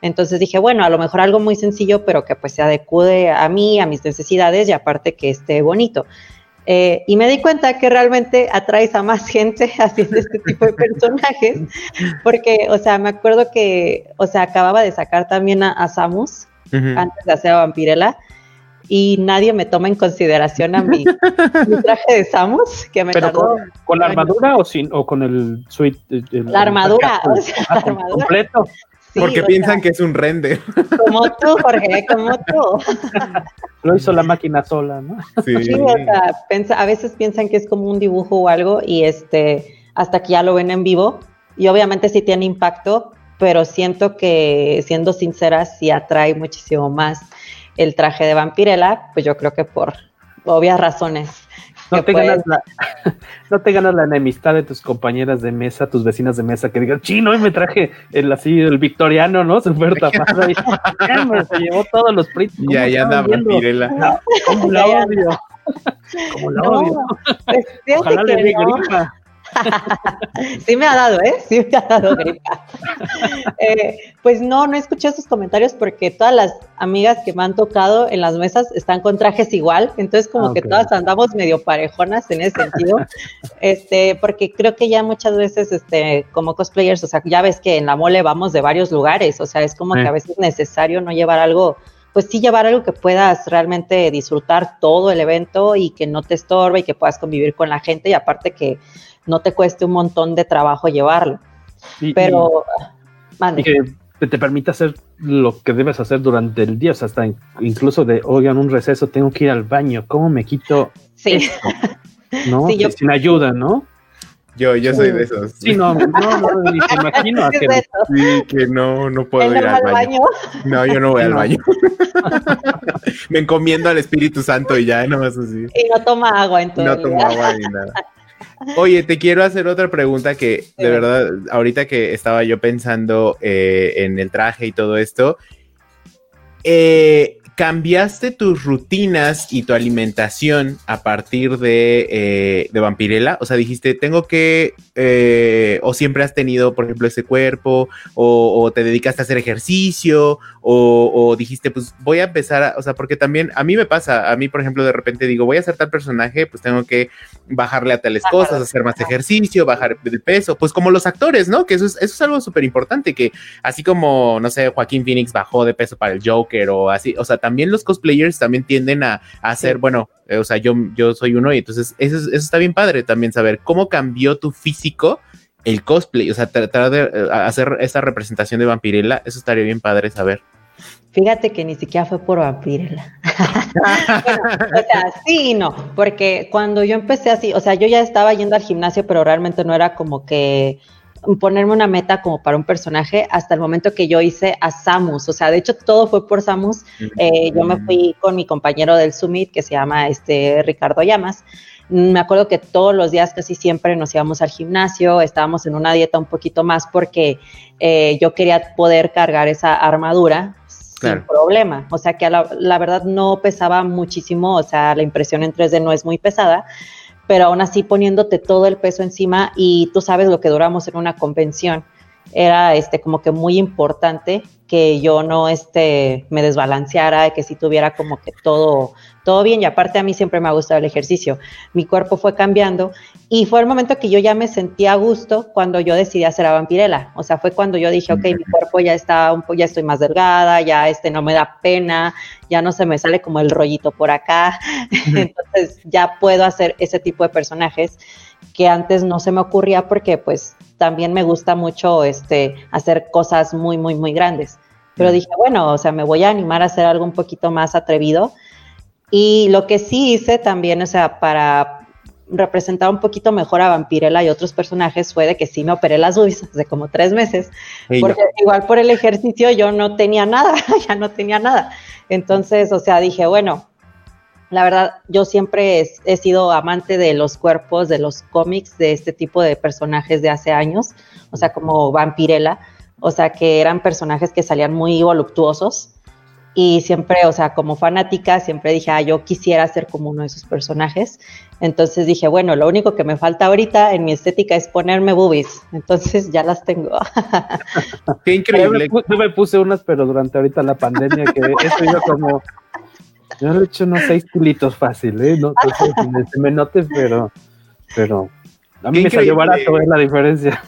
[SPEAKER 8] Entonces dije, bueno, a lo mejor algo muy sencillo, pero que pues se adecue a mí, a mis necesidades y aparte que esté bonito. Eh, y me di cuenta que realmente atraes a más *laughs* gente haciendo este tipo de personajes, porque, o sea, me acuerdo que, o sea, acababa de sacar también a, Samus antes de hacer a Vampirella y nadie me toma en consideración a mi, *laughs* traje de Samus que me
[SPEAKER 6] ¿Pero con, la armadura o sin o con el suite
[SPEAKER 8] la armadura, *laughs* o sea, la armadura.
[SPEAKER 6] completo
[SPEAKER 7] porque piensan que es un render.
[SPEAKER 8] Como tú, Jorge, como tú. *laughs*
[SPEAKER 6] Lo hizo la máquina sola, ¿no?
[SPEAKER 8] Sí, o sea, a veces piensan que es como un dibujo o algo y este, hasta que ya lo ven en vivo. Y obviamente sí tiene impacto, pero siento que, siendo sincera, sí atrae muchísimo más el traje de Vampirella, pues yo creo que por obvias razones.
[SPEAKER 6] No te, ganas la, *laughs* no te ganas la enemistad de tus compañeras de mesa, tus vecinas de mesa, que digan, chino, hoy me traje el así, el victoriano, ¿no? Super tapado. *laughs* se llevó todos los prints.
[SPEAKER 7] Y ahí anda Vampirella.
[SPEAKER 6] Como la odio. Como la odio. Pues, Ojalá le dé gripa.
[SPEAKER 8] Sí me ha dado, ¿eh? Sí me ha dado gripa. Eh, pues no, no escuché esos comentarios porque todas las amigas que me han tocado en las mesas están con trajes igual, entonces como ah, que todas andamos medio parejonas en ese sentido, este, porque creo que ya muchas veces, este, como cosplayers, o sea, ya ves que en la mole vamos de varios lugares, o sea, es como que a veces es necesario no llevar algo pues sí llevar algo que puedas realmente disfrutar todo el evento y que no te estorbe y que puedas convivir con la gente. Y aparte que no te cueste un montón de trabajo llevarlo. Pero,
[SPEAKER 6] y, que te permita hacer lo que debes hacer durante el día, o sea, hasta incluso de, oigan, un receso, tengo que ir al baño, ¿cómo me quito?
[SPEAKER 8] Sí. *laughs*
[SPEAKER 6] ¿no? Sí, yo... Sin ayuda, ¿no?
[SPEAKER 7] Yo, yo soy de esos.
[SPEAKER 6] Sí, no, no, no, me imagino *laughs* a que,
[SPEAKER 7] sí, que no, no puedo ir al baño. baño. No, yo no voy al baño. *laughs* me encomiendo al Espíritu Santo y ya, no más así.
[SPEAKER 8] Y no toma agua entonces.
[SPEAKER 7] No toma agua ni nada. Oye, te quiero hacer otra pregunta que de verdad, ahorita que estaba yo pensando eh, en el traje y todo esto, eh, ¿Cambiaste tus rutinas y tu alimentación a partir de, eh, de Vampirella? O sea, dijiste, tengo que, eh, o siempre has tenido, por ejemplo, ese cuerpo, o, te dedicaste a hacer ejercicio, o, dijiste, pues voy a empezar, a, o sea, porque también a mí me pasa, a mí, por ejemplo, de repente digo, voy a hacer tal personaje, pues tengo que bajarle a tales cosas, hacer más ejercicio, bajar el peso, pues como los actores, ¿no? Que eso es, eso es algo súper importante, que así como, no sé, Joaquín Phoenix bajó de peso para el Joker o así, o sea, también los cosplayers también tienden a, hacer, bueno, eh, o sea, yo, yo soy uno y entonces eso, eso está bien padre también saber cómo cambió tu físico el cosplay, o sea, tratar de eh, hacer esta representación de Vampirella, eso estaría bien padre saber.
[SPEAKER 8] Fíjate que ni siquiera fue por Vampirella. *laughs* o sea, sí y no, porque cuando yo empecé así, o sea, yo ya estaba yendo al gimnasio, pero realmente no era como que ponerme una meta como para un personaje hasta el momento que yo hice a Samus. O sea, de hecho todo fue por Samus. Eh, yo me fui con mi compañero del Summit que se llama este Ricardo Llamas. Me acuerdo que todos los días casi siempre nos íbamos al gimnasio, estábamos en una dieta un poquito más porque eh, yo quería poder cargar esa armadura sin problema. O sea que la, la verdad no pesaba muchísimo, o sea, la impresión en 3D no es muy pesada pero aún así poniéndote todo el peso encima y tú sabes lo que duramos en una convención. Era este como que muy importante que yo no este, me desbalanceara, que si tuviera como que todo, todo bien. Y aparte a mí siempre me ha gustado el ejercicio. Mi cuerpo fue cambiando y fue el momento que yo ya me sentía a gusto cuando yo decidí hacer a vampirela. O sea, fue cuando yo dije, ok, mi cuerpo ya está, un ya estoy más delgada, ya este no me da pena, ya no se me sale como el rollito por acá. *laughs* Entonces ya puedo hacer ese tipo de personajes que antes no se me ocurría porque pues también me gusta mucho este, hacer cosas muy, muy, muy grandes. Pero dije, bueno, o sea, me voy a animar a hacer algo un poquito más atrevido. Y lo que sí hice también, o sea, para representar un poquito mejor a Vampirella y otros personajes fue de que sí me operé las boobies hace como tres meses. porque igual por el ejercicio yo no tenía nada, *laughs* ya no tenía nada. Entonces, o sea, dije, bueno, la verdad, yo siempre he, sido amante de los cuerpos, de los cómics, de este tipo de personajes de hace años, o sea, como Vampirella, o sea, que eran personajes que salían muy voluptuosos. Y siempre, o sea, como fanática, siempre dije, ah, yo quisiera ser como uno de esos personajes. Entonces dije, bueno, lo único que me falta ahorita en mi estética es ponerme boobies. Entonces ya las tengo.
[SPEAKER 7] Qué increíble.
[SPEAKER 6] Yo me, puse unas, pero durante ahorita la pandemia, que *laughs* eso iba como yo le he hecho unos seis kilitos fácil, ¿eh? No, no se me note, pero, pero a mí me salió barato, es la diferencia.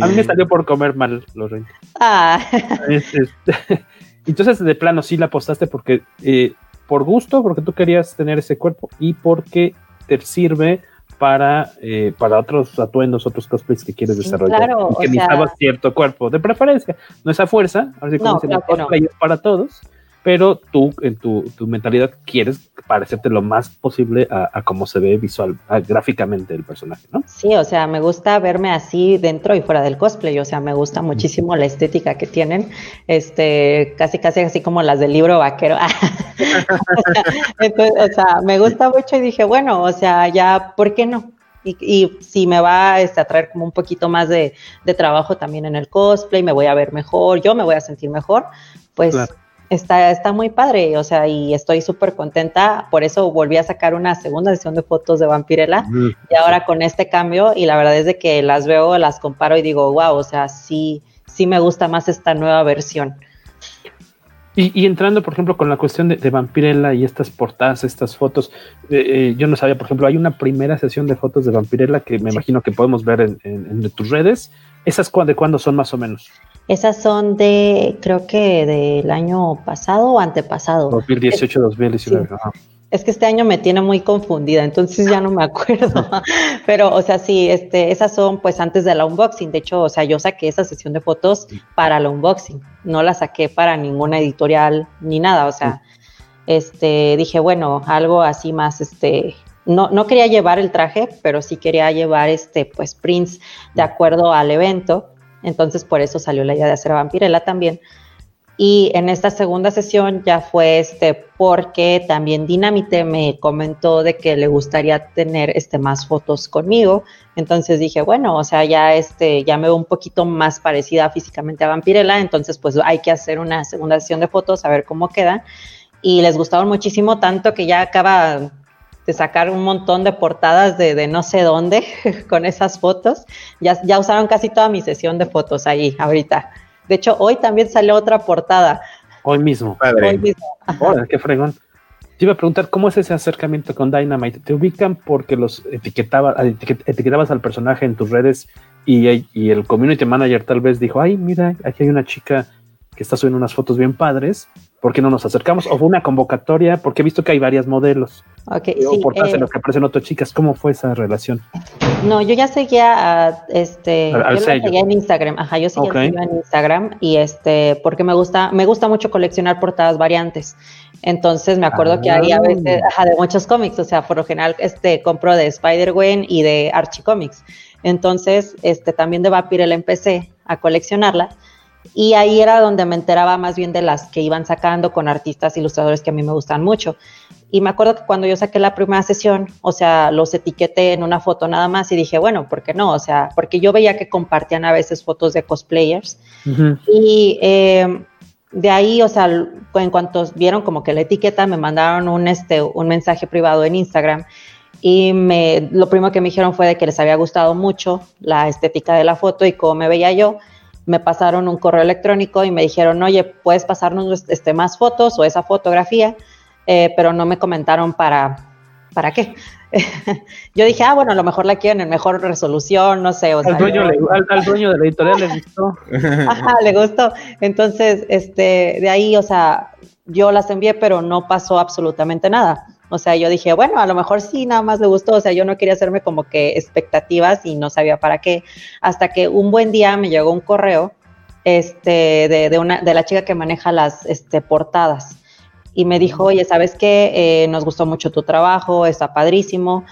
[SPEAKER 6] A mí me salió por comer mal, Lorraine. Ah. Este, *laughs* entonces, de plano, sí la apostaste porque eh, por gusto, porque tú querías tener ese cuerpo y porque te sirve para, eh, para otros atuendos, otros cosplays que quieres desarrollar. Claro, que necesitabas cierto cuerpo, de preferencia, no esa fuerza, así como no, dicen, cosplay es para todos, pero tú en tu, mentalidad quieres parecerte lo más posible a, a cómo se ve visual, gráficamente el personaje, ¿no?
[SPEAKER 8] Sí, o sea, me gusta verme así dentro y fuera del cosplay, o sea, me gusta muchísimo la estética que tienen, este, casi casi así como las del libro vaquero. *laughs* o sea, me gusta mucho y dije, bueno, o sea, ya, ¿por qué no? Y, si me va este, a traer como un poquito más de, trabajo también en el cosplay, me voy a ver mejor, yo me voy a sentir mejor, pues está, está muy padre, o sea, y estoy súper contenta. Por eso volví a sacar una segunda sesión de fotos de Vampirella y ahora con este cambio, y la verdad es de que las veo, las comparo y digo, wow, o sea, sí, sí me gusta más esta nueva versión.
[SPEAKER 6] Y, entrando, por ejemplo, con la cuestión de, Vampirella y estas portadas, estas fotos, eh, eh, yo no sabía, por ejemplo, hay una primera sesión de fotos de Vampirella que me imagino que podemos ver en, en tus redes. ¿Esas de cuándo son más o menos?
[SPEAKER 8] Esas son de, creo que del año pasado o antepasado.
[SPEAKER 6] 2018, 2019.
[SPEAKER 8] Es que este año me tiene muy confundida, entonces ya no me acuerdo. *laughs* *laughs* Pero, o sea, sí, este, esas son pues antes de la unboxing. De hecho, o sea, yo saqué esa sesión de fotos para la unboxing. No la saqué para ninguna editorial ni nada. O sea, este, dije, bueno, algo así más, este, no, no quería llevar el traje, pero sí quería llevar este, pues, prints de acuerdo al evento. Entonces, por eso salió la idea de hacer a Vampirella también. Y en esta segunda sesión ya fue este porque también Dinamite me comentó de que le gustaría tener este más fotos conmigo. Entonces dije, bueno, o sea, ya este ya me veo un poquito más parecida físicamente a Vampirella, entonces pues hay que hacer una segunda sesión de fotos a ver cómo queda. Y les gustaron muchísimo tanto que ya acaba de sacar un montón de portadas de, de no sé dónde *laughs* con esas fotos. Ya, ya usaron casi toda mi sesión de fotos ahí ahorita. De hecho, hoy también salió otra portada.
[SPEAKER 6] Hoy mismo. Hoy mismo. qué fregón. Te iba a preguntar cómo es ese acercamiento con Dynamite. ¿Te ubican porque los etiquetaba, etiquetabas al personaje en tus redes y, y, el community manager tal vez dijo, ay, mira, aquí hay una chica que está subiendo unas fotos bien padres ¿por qué no nos acercamos? ¿O fue una convocatoria? Porque he visto que hay varios modelos.
[SPEAKER 8] Ok,
[SPEAKER 6] sí. Por eh, los que aparecen otras chicas. ¿Cómo fue esa relación?
[SPEAKER 8] No, yo ya seguía a, este,
[SPEAKER 6] al, yo
[SPEAKER 8] seguía en Instagram. Ajá, yo seguía en Instagram y este, porque me gusta, me gusta mucho coleccionar portadas variantes. Entonces me acuerdo que hay a veces, ah. ajá, de muchos cómics. O sea, por lo general, este, compro de Spider-Gwen y de Archie Comics. Entonces, este, también de Vampire empecé a coleccionarla y ahí era donde me enteraba más bien de las que iban sacando con artistas ilustradores que a mí me gustan mucho. Y me acuerdo que cuando yo saqué la primera sesión, o sea, los etiqueté en una foto nada más y dije, bueno, ¿por qué no? O sea, porque yo veía que compartían a veces fotos de cosplayers. Y eh, de ahí, o sea, en cuanto vieron como que la etiqueta, me mandaron un, este, un mensaje privado en Instagram y me, lo primero que me dijeron fue de que les había gustado mucho la estética de la foto y cómo me veía yo me pasaron un correo electrónico y me dijeron, oye, puedes pasarnos este, más fotos o esa fotografía, eh, pero no me comentaron para, ¿para qué? *laughs* yo dije, ah, bueno, a lo mejor la quieren en mejor resolución, no sé. O
[SPEAKER 6] al, dueño al, dueño de la editorial le gustó. *laughs*
[SPEAKER 8] Ajá, le gustó. Entonces, este, de ahí, o sea, yo las envié, pero no pasó absolutamente nada. O sea, yo dije, bueno, a lo mejor sí, nada más le gustó. O sea, yo no quería hacerme como que expectativas y no sabía para qué. Hasta que un buen día me llegó un correo este, de, una, de la chica que maneja las este, portadas. Y me dijo, oye, ¿sabes qué? Eh, nos gustó mucho tu trabajo, está padrísimo.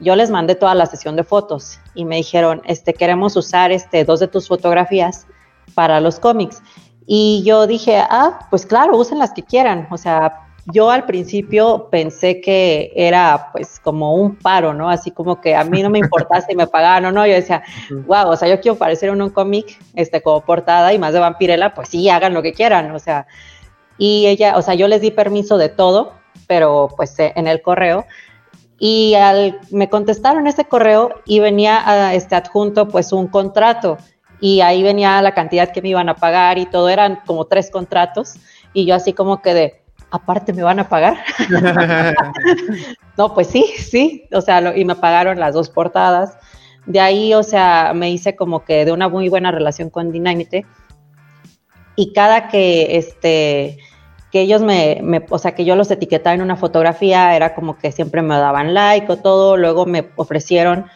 [SPEAKER 8] Yo les mandé toda la sesión de fotos y me dijeron, este, queremos usar este, dos de tus fotografías para los cómics. Y yo dije, ah, pues claro, usen las que quieran. O sea, yo al principio pensé que era pues como un paro, ¿no? Así como que a mí no me importaba si me pagaban o no. Yo decía, wow, o sea, yo quiero aparecer en un cómic este, como portada y más de vampirela, pues sí, hagan lo que quieran, o sea. Y ella, o sea, yo les di permiso de todo, pero pues eh, en el correo. Y al, me contestaron ese correo y venía a, este adjunto pues un contrato y ahí venía la cantidad que me iban a pagar y todo, eran como tres contratos y yo así como que de, aparte me van a pagar. *laughs* no, pues sí, sí, o sea, y me pagaron las dos portadas. De ahí, o sea, me hice como que de una muy buena relación con Dynamite. Y cada que, este, que ellos me, o sea, que yo los etiquetaba en una fotografía, era como que siempre me daban like o todo. Luego me ofrecieron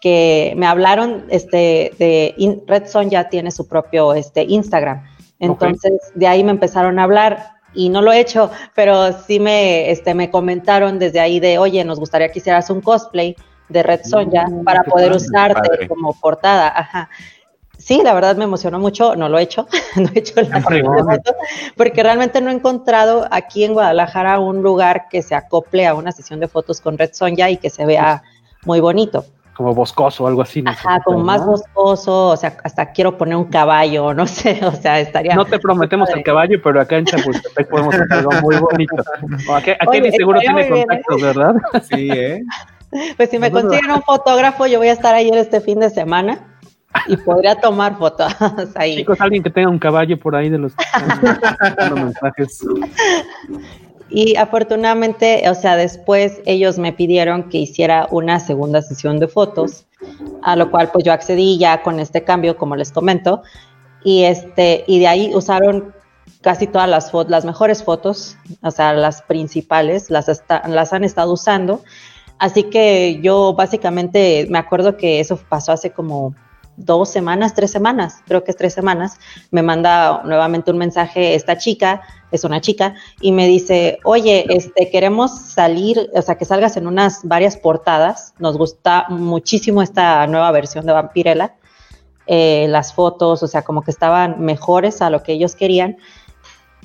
[SPEAKER 8] que me hablaron, este, de Red Son ya tiene su propio, este, Instagram. Entonces, de ahí me empezaron a hablar y no lo he hecho, pero sí me, este, me comentaron desde ahí de, oye, nos gustaría que hicieras un cosplay de Red Sonja mm, para poder usarte como portada. Ajá. Sí, la verdad me emocionó mucho, no lo he hecho, *laughs* no he hecho la foto, porque realmente no he encontrado aquí en Guadalajara un lugar que se acople a una sesión de fotos con Red Sonja y que se vea muy bonito
[SPEAKER 6] como boscoso o algo así.
[SPEAKER 8] Ajá, como más boscoso, o sea, hasta quiero poner un caballo, *laughs* no sé, o sea, estaría...
[SPEAKER 6] No te prometemos el caballo, pero acá en Chapultepec podemos hacer algo muy bonito. *laughs* Aquí, aquí seguro tiene ¿eh? contactos, ¿verdad? *laughs*
[SPEAKER 7] Sí, ¿eh?
[SPEAKER 8] Pues si me consiguen un fotógrafo, yo voy a estar ahí este fin de semana y podría tomar fotos ahí.
[SPEAKER 6] Chicos, alguien que tenga un caballo por ahí de los, los mensajes.
[SPEAKER 8] Y afortunadamente, o sea, después ellos me pidieron que hiciera una segunda sesión de fotos, a lo cual pues yo accedí ya con este cambio, como les comento, y este y de ahí usaron casi todas las fotos, las mejores fotos, o sea, las principales, las, las han estado usando. Así que yo básicamente me acuerdo que eso pasó hace como dos semanas, tres semanas, creo que es tres semanas, me manda nuevamente un mensaje esta chica es una chica, y me dice, oye, este, queremos salir, o sea, que salgas en unas varias portadas, nos gusta muchísimo esta nueva versión de Vampirella, eh, las fotos, o sea, como que estaban mejores a lo que ellos querían.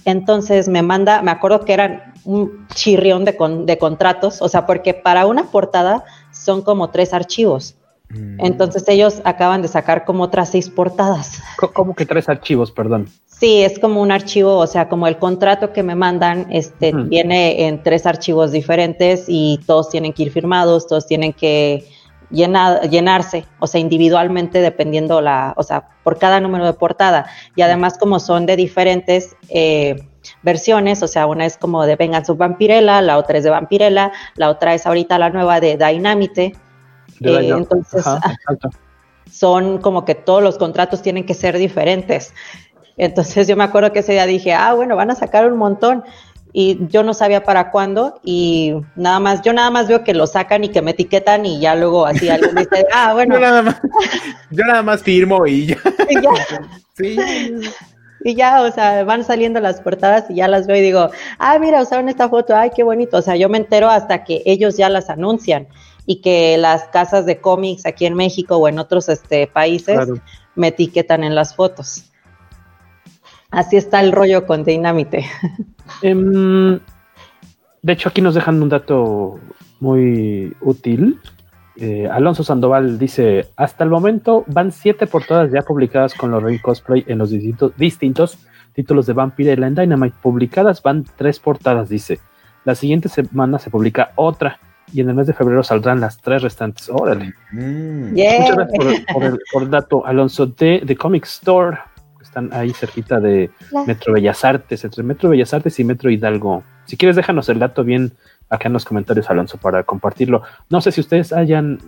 [SPEAKER 8] Entonces me manda, me acuerdo que eran un chirrión de, de contratos, o sea, porque para una portada son como tres archivos. Mm. Entonces ellos acaban de sacar como otras seis portadas.
[SPEAKER 6] ¿Cómo que tres archivos, perdón?
[SPEAKER 8] Sí, es como un archivo, o sea, como el contrato que me mandan, este, viene en tres archivos diferentes y todos tienen que ir firmados, todos tienen que llenar, llenarse, o sea, individualmente dependiendo la, o sea, por cada número de portada. Y además como son de diferentes eh, versiones, o sea, una es como de Venganza Vampirella, la otra es de Vampirella, la otra es ahorita la nueva de Dynamite. Eh, entonces, son como que todos los contratos tienen que ser diferentes. Entonces yo me acuerdo que ese día dije, ah, bueno, van a sacar un montón. Y yo no sabía para cuándo y nada más, yo nada más veo que lo sacan y que me etiquetan y ya luego así alguien dice, ah, *laughs* bueno.
[SPEAKER 7] Yo nada más, yo nada más firmo y ya.
[SPEAKER 8] Y ya. *laughs* sí. Y ya, o sea, van saliendo las portadas y ya las veo y digo, ah, mira, usaron esta foto, ay, qué bonito. O sea, yo me entero hasta que ellos ya las anuncian y que las casas de cómics aquí en México o en otros este, países me etiquetan en las fotos. Así está el rollo con Dynamite.
[SPEAKER 6] Em, de hecho, aquí nos dejan un dato muy útil. Eh, Alonso Sandoval dice: Hasta el momento van siete portadas ya publicadas con los Rey Cosplay en los distintos, distintos títulos de Vampirella en Dynamite. Publicadas van tres portadas, dice. La siguiente semana se publica otra y en el mes de febrero saldrán las tres restantes. Órale. Mm. Muchas gracias por, el, dato, Alonso, de The Comic Store. Están ahí cerquita de Metro Bellas Artes, entre Metro Bellas Artes y Metro Hidalgo. Si quieres, déjanos el dato bien acá en los comentarios, Alonso, para compartirlo. No sé si ustedes hayan,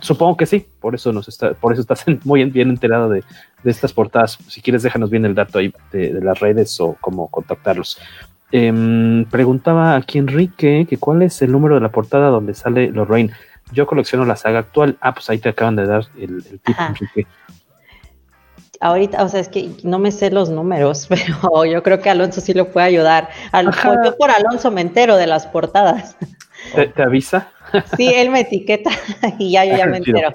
[SPEAKER 6] supongo que sí, por eso nos está, por eso estás *laughs* muy bien enterado de, estas portadas. Si quieres, déjanos bien el dato ahí de, de las redes o cómo contactarlos. Em, preguntaba aquí Enrique que cuál es el número de la portada donde sale Lorraine. Yo colecciono la saga actual. Ah, pues ahí te acaban de dar el, el tip, Enrique.
[SPEAKER 8] Ahorita, o sea, es que no me sé los números, *laughs* pero yo creo que Alonso sí lo puede ayudar. Al, yo por Alonso me entero de las portadas.
[SPEAKER 6] ¿Te, avisa?
[SPEAKER 8] Sí, él me etiqueta *laughs* y ya yo ya me entero.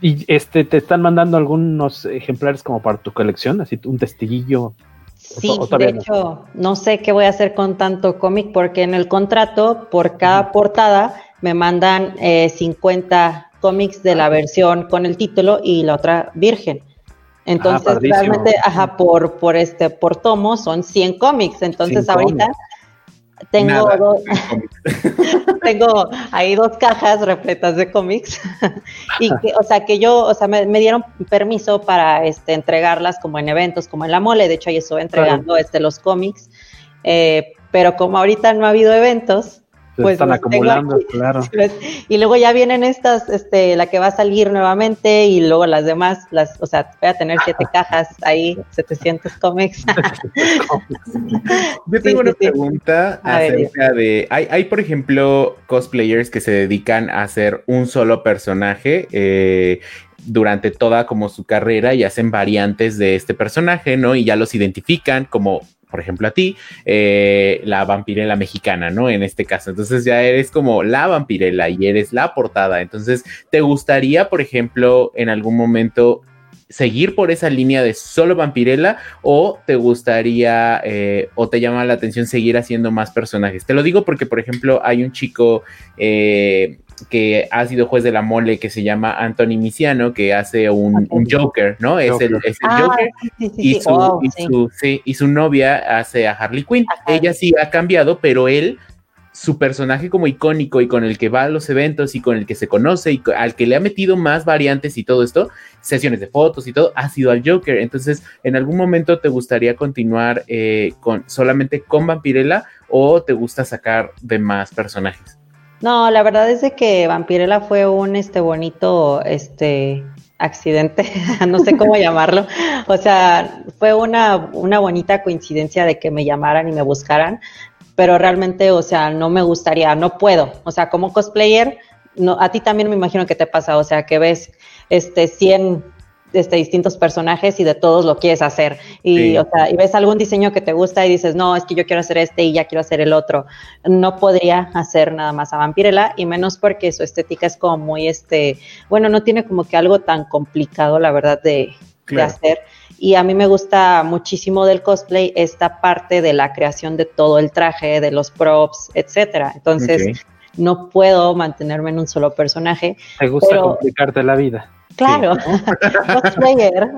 [SPEAKER 6] ¿Y este te están mandando algunos ejemplares como para tu colección? Así un testiguillo
[SPEAKER 8] Sí, de hecho, no sé qué voy a hacer con tanto cómic porque en el contrato, por cada portada, me mandan 50 eh, cómics de la versión con el título y la otra virgen. Entonces, ah, realmente, ajá, por, por este, por tomo son 100 cómics. Entonces, ahorita tengo, dos, *laughs* *laughs* tengo ahí dos cajas repletas de cómics. *laughs* Y que, o sea, que yo, o sea, me, dieron permiso para este, entregarlas como en eventos, como en la mole, de hecho ahí estoy entregando este, los cómics, eh, pero como ahorita no ha habido eventos,
[SPEAKER 6] pues están acumulando, claro. *laughs*
[SPEAKER 8] Y luego ya vienen estas, este, la que va a salir nuevamente y luego las demás, las, o sea, voy a tener siete *laughs* cajas ahí, 700 cómics. *laughs*
[SPEAKER 7] Yo tengo una pregunta acerca de, hay, hay, por ejemplo, cosplayers que se dedican a hacer un solo personaje. Eh, durante toda como su carrera y hacen variantes de este personaje, ¿no? Y ya los identifican como por ejemplo, a ti, eh, la vampirela mexicana, ¿no? En este caso. Entonces ya eres como la vampirela y eres la portada. Entonces, ¿te gustaría, por ejemplo, en algún momento seguir por esa línea de solo vampirela o te gustaría eh, o te llama la atención seguir haciendo más personajes? Te lo digo porque, por ejemplo, hay un chico eh, que ha sido juez de la mole que se llama Anthony Misiano, que hace un, Joker, ¿no? Es el, ah, Joker. y, su, y, su, novia hace a Harley Quinn. Ella sí ha cambiado, pero él, su personaje como icónico y con el que va a los eventos y con el que se conoce y al que le ha metido más variantes y todo esto, sesiones de fotos y todo, ha sido al Joker. Entonces, ¿en algún momento te gustaría continuar eh, con solamente con Vampirella o te gusta sacar de más personajes?
[SPEAKER 8] No, la verdad es de que Vampirella fue un este bonito este accidente, *laughs* no sé cómo llamarlo. O sea, fue una, una bonita coincidencia de que me llamaran y me buscaran, pero realmente, o sea, no me gustaría, no puedo. O sea, como cosplayer, no, a ti también me imagino que te pasa, o sea, que ves este 100 este, distintos personajes y de todos lo quieres hacer. Y, o sea, y ves algún diseño que te gusta y dices, no, es que yo quiero hacer este y ya quiero hacer el otro. No podría hacer nada más a Vampirella y menos porque su estética es como muy, este, bueno, no tiene como que algo tan complicado, la verdad, de, hacer. Y a mí me gusta muchísimo del cosplay esta parte de la creación de todo el traje, de los props, etcétera. Entonces, no puedo mantenerme en un solo personaje.
[SPEAKER 6] Te gusta complicarte la vida.
[SPEAKER 8] Claro, cosplayer.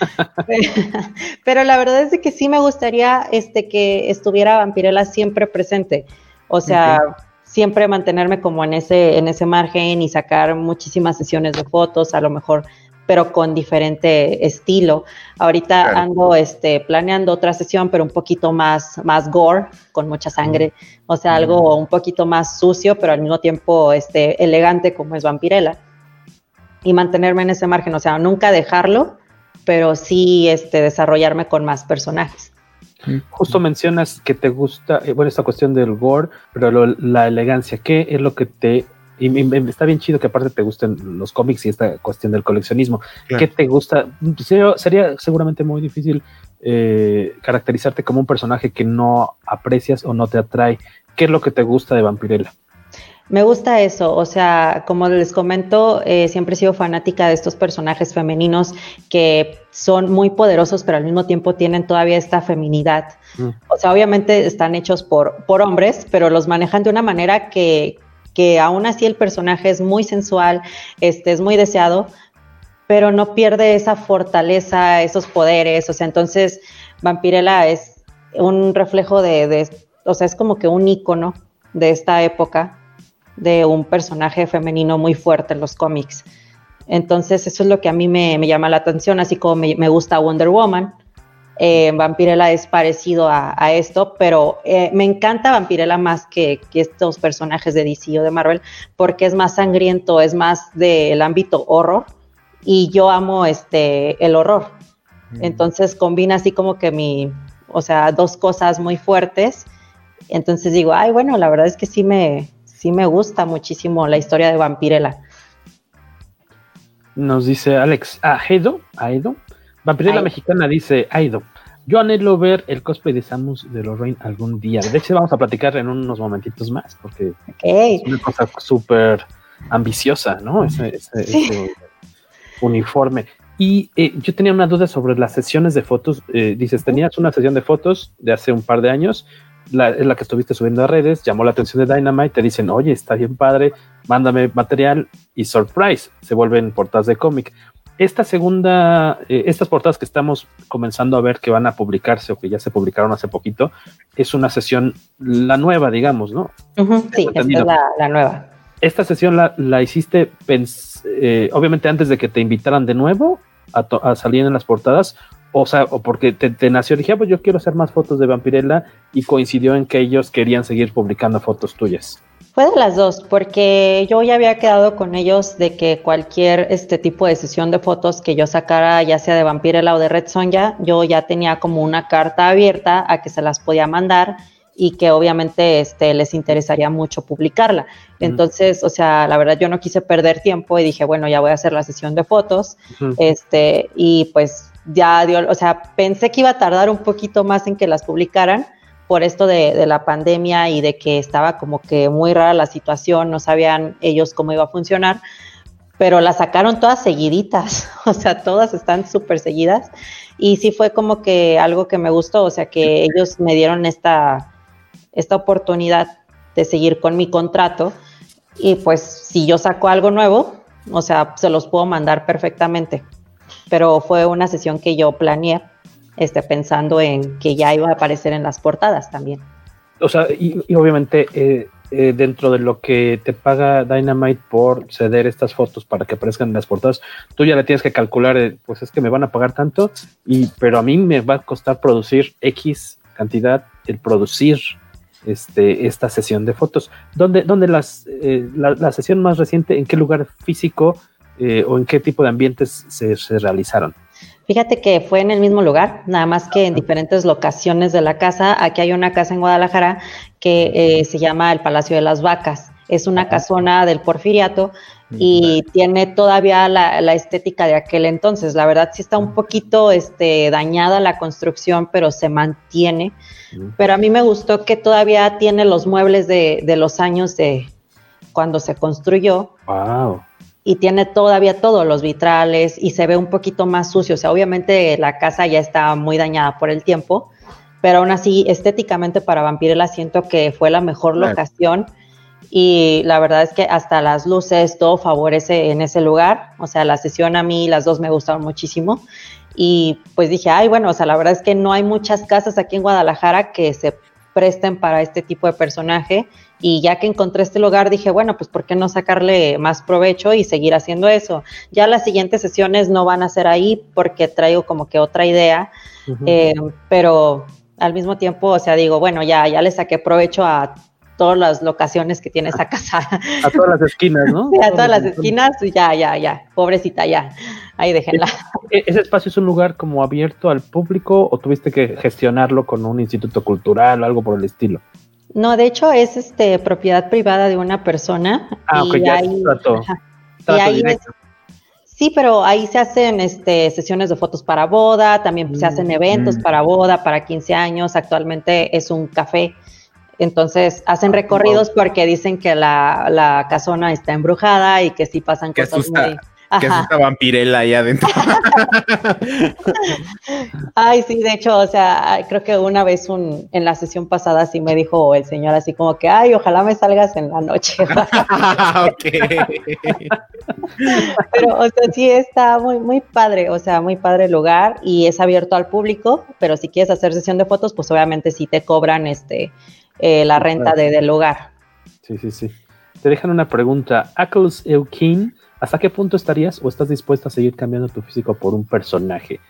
[SPEAKER 8] *laughs* Pero la verdad es que sí me gustaría este, que estuviera Vampirella siempre presente. O sea, siempre mantenerme como en ese, en ese margen y sacar muchísimas sesiones de fotos, a lo mejor, pero con diferente estilo. Ahorita ando este, planeando otra sesión, pero un poquito más, más gore, con mucha sangre. O sea, algo un poquito más sucio, pero al mismo tiempo este, elegante como es Vampirella y mantenerme en ese margen, o sea, nunca dejarlo, pero sí este, desarrollarme con más personajes.
[SPEAKER 6] Justo mencionas que te gusta, eh, bueno, esta cuestión del gore, pero la elegancia, ¿qué es lo que te... Y, está bien chido que aparte te gusten los cómics y esta cuestión del coleccionismo. ¿Qué te gusta? Sería, sería seguramente muy difícil eh, caracterizarte como un personaje que no aprecias o no te atrae. ¿Qué es lo que te gusta de Vampirella?
[SPEAKER 8] Me gusta eso, o sea, como les comento, eh, siempre he sido fanática de estos personajes femeninos que son muy poderosos, pero al mismo tiempo tienen todavía esta feminidad. Mm. O sea, obviamente están hechos por, por hombres, pero los manejan de una manera que, que aún así el personaje es muy sensual, este, es muy deseado, pero no pierde esa fortaleza, esos poderes. O sea, entonces Vampirella es un reflejo de, de o sea, es como que un icono de esta época de un personaje femenino muy fuerte en los cómics. Entonces eso es lo que a mí me, llama la atención, así como me, gusta Wonder Woman. Eh, Vampirella es parecido a, esto, pero eh, me encanta Vampirella más que, estos personajes de DC o de Marvel, porque es más sangriento, es más del ámbito horror, y yo amo este, el horror. Mm. Entonces combina así como que mi, o sea, dos cosas muy fuertes. Entonces digo, ay, bueno, la verdad es que sí me, sí me gusta muchísimo la historia de Vampirella.
[SPEAKER 6] Nos dice Alex, ah, Aido, Aido. Vampirella mexicana dice Aido. Yo anhelo ver el cosplay de Samus de Lorraine algún día. De hecho, vamos a platicar en unos momentitos más, porque es una cosa súper ambiciosa, ¿no? Ese, uniforme. Y eh, yo tenía una duda sobre las sesiones de fotos. Eh, dices, tenías una sesión de fotos de hace un par de años la, es la que estuviste subiendo a redes, llamó la atención de Dynamite, te dicen, oye, está bien padre, mándame material y surprise, se vuelven portadas de cómic. Esta segunda, eh, estas portadas que estamos comenzando a ver que van a publicarse o que ya se publicaron hace poquito, es una sesión, la nueva, digamos, ¿no?
[SPEAKER 8] sí, esta es la, nueva.
[SPEAKER 6] Esta sesión la, hiciste, eh, obviamente antes de que te invitaran de nuevo a, a salir en las portadas, o sea, o porque te, nació, dije, ah, pues yo quiero hacer más fotos de Vampirella y coincidió en que ellos querían seguir publicando fotos tuyas.
[SPEAKER 8] Fue de las dos, porque yo ya había quedado con ellos de que cualquier este tipo de sesión de fotos que yo sacara, ya sea de Vampirella o de Red Sonja, yo ya tenía como una carta abierta a que se las podía mandar y que obviamente este, les interesaría mucho publicarla. Entonces, o sea, la verdad yo no quise perder tiempo y dije, bueno, ya voy a hacer la sesión de fotos, este, y pues ya dio, o sea, pensé que iba a tardar un poquito más en que las publicaran por esto de, la pandemia y de que estaba como que muy rara la situación, no sabían ellos cómo iba a funcionar, pero las sacaron todas seguiditas, *laughs* o sea, todas están súper seguidas. Y sí fue como que algo que me gustó, o sea, que ellos me dieron esta, esta oportunidad de seguir con mi contrato. Y pues si yo saco algo nuevo, o sea, se los puedo mandar perfectamente pero fue una sesión que yo planeé este, pensando en que ya iba a aparecer en las portadas también.
[SPEAKER 6] O sea, y, obviamente eh, eh, dentro de lo que te paga Dynamite por ceder estas fotos para que aparezcan en las portadas, tú ya le tienes que calcular, eh, pues es que me van a pagar tanto, y, pero a mí me va a costar producir X cantidad el producir este, esta sesión de fotos. ¿Dónde, dónde las, la, sesión más reciente, en qué lugar físico eh, o en qué tipo de ambientes se, realizaron?
[SPEAKER 8] Fíjate que fue en el mismo lugar, nada más que en diferentes locaciones de la casa. Aquí hay una casa en Guadalajara que eh, se llama el Palacio de las Vacas. Es una casona del Porfiriato y tiene todavía la, estética de aquel entonces. La verdad sí está un poquito este, dañada la construcción, pero se mantiene. Pero a mí me gustó que todavía tiene los muebles de, de los años de cuando se construyó.
[SPEAKER 6] Wow
[SPEAKER 8] y tiene todavía todos los vitrales y se ve un poquito más sucio. O sea, obviamente la casa ya está muy dañada por el tiempo, pero aún así estéticamente para Vampirella siento que fue la mejor locación y la verdad es que hasta las luces todo favorece en ese lugar. O sea, la sesión a mí las dos me gustaron muchísimo y pues dije, ay, bueno, o sea, la verdad es que no hay muchas casas aquí en Guadalajara que se presten para este tipo de personaje y ya que encontré este lugar dije, bueno, pues ¿por qué no sacarle más provecho y seguir haciendo eso? Ya las siguientes sesiones no van a ser ahí porque traigo como que otra idea, eh, pero al mismo tiempo, o sea, digo, bueno, ya, ya le saqué provecho a todas las locaciones que tiene esa *laughs* casa.
[SPEAKER 6] A todas las esquinas, ¿no?
[SPEAKER 8] Sí, a todas las esquinas, ya, ya, ya, pobrecita, ya, ahí déjenla.
[SPEAKER 6] ¿E-, ¿Ese espacio es un lugar como abierto al público o tuviste que gestionarlo con un instituto cultural o algo por el estilo?
[SPEAKER 8] No, de hecho es este propiedad privada de una persona.
[SPEAKER 6] Ah, y ya ahí,
[SPEAKER 8] sí, pero ahí se hacen este, sesiones de fotos para boda, también se hacen mm, eventos mm. para boda, para 15 años. Actualmente es un café. Entonces hacen ah, recorridos porque dicen que la, la casona está embrujada y que sí pasan cosas muy
[SPEAKER 7] que es esta vampirela ahí adentro.
[SPEAKER 8] Ay, sí, de hecho, o sea, creo que una vez un, en la sesión pasada sí me dijo el señor así como que, ay, ojalá me salgas en la noche. *laughs* *laughs* pero, o sea, sí está muy, muy padre, o sea, muy padre el lugar y es abierto al público, pero si quieres hacer sesión de fotos, pues obviamente sí te cobran este eh, la renta de, del lugar.
[SPEAKER 6] Sí, sí, sí. Te dejan una pregunta. Ackles Eukin ¿Hasta qué punto estarías o estás dispuesta a seguir cambiando tu físico por un personaje?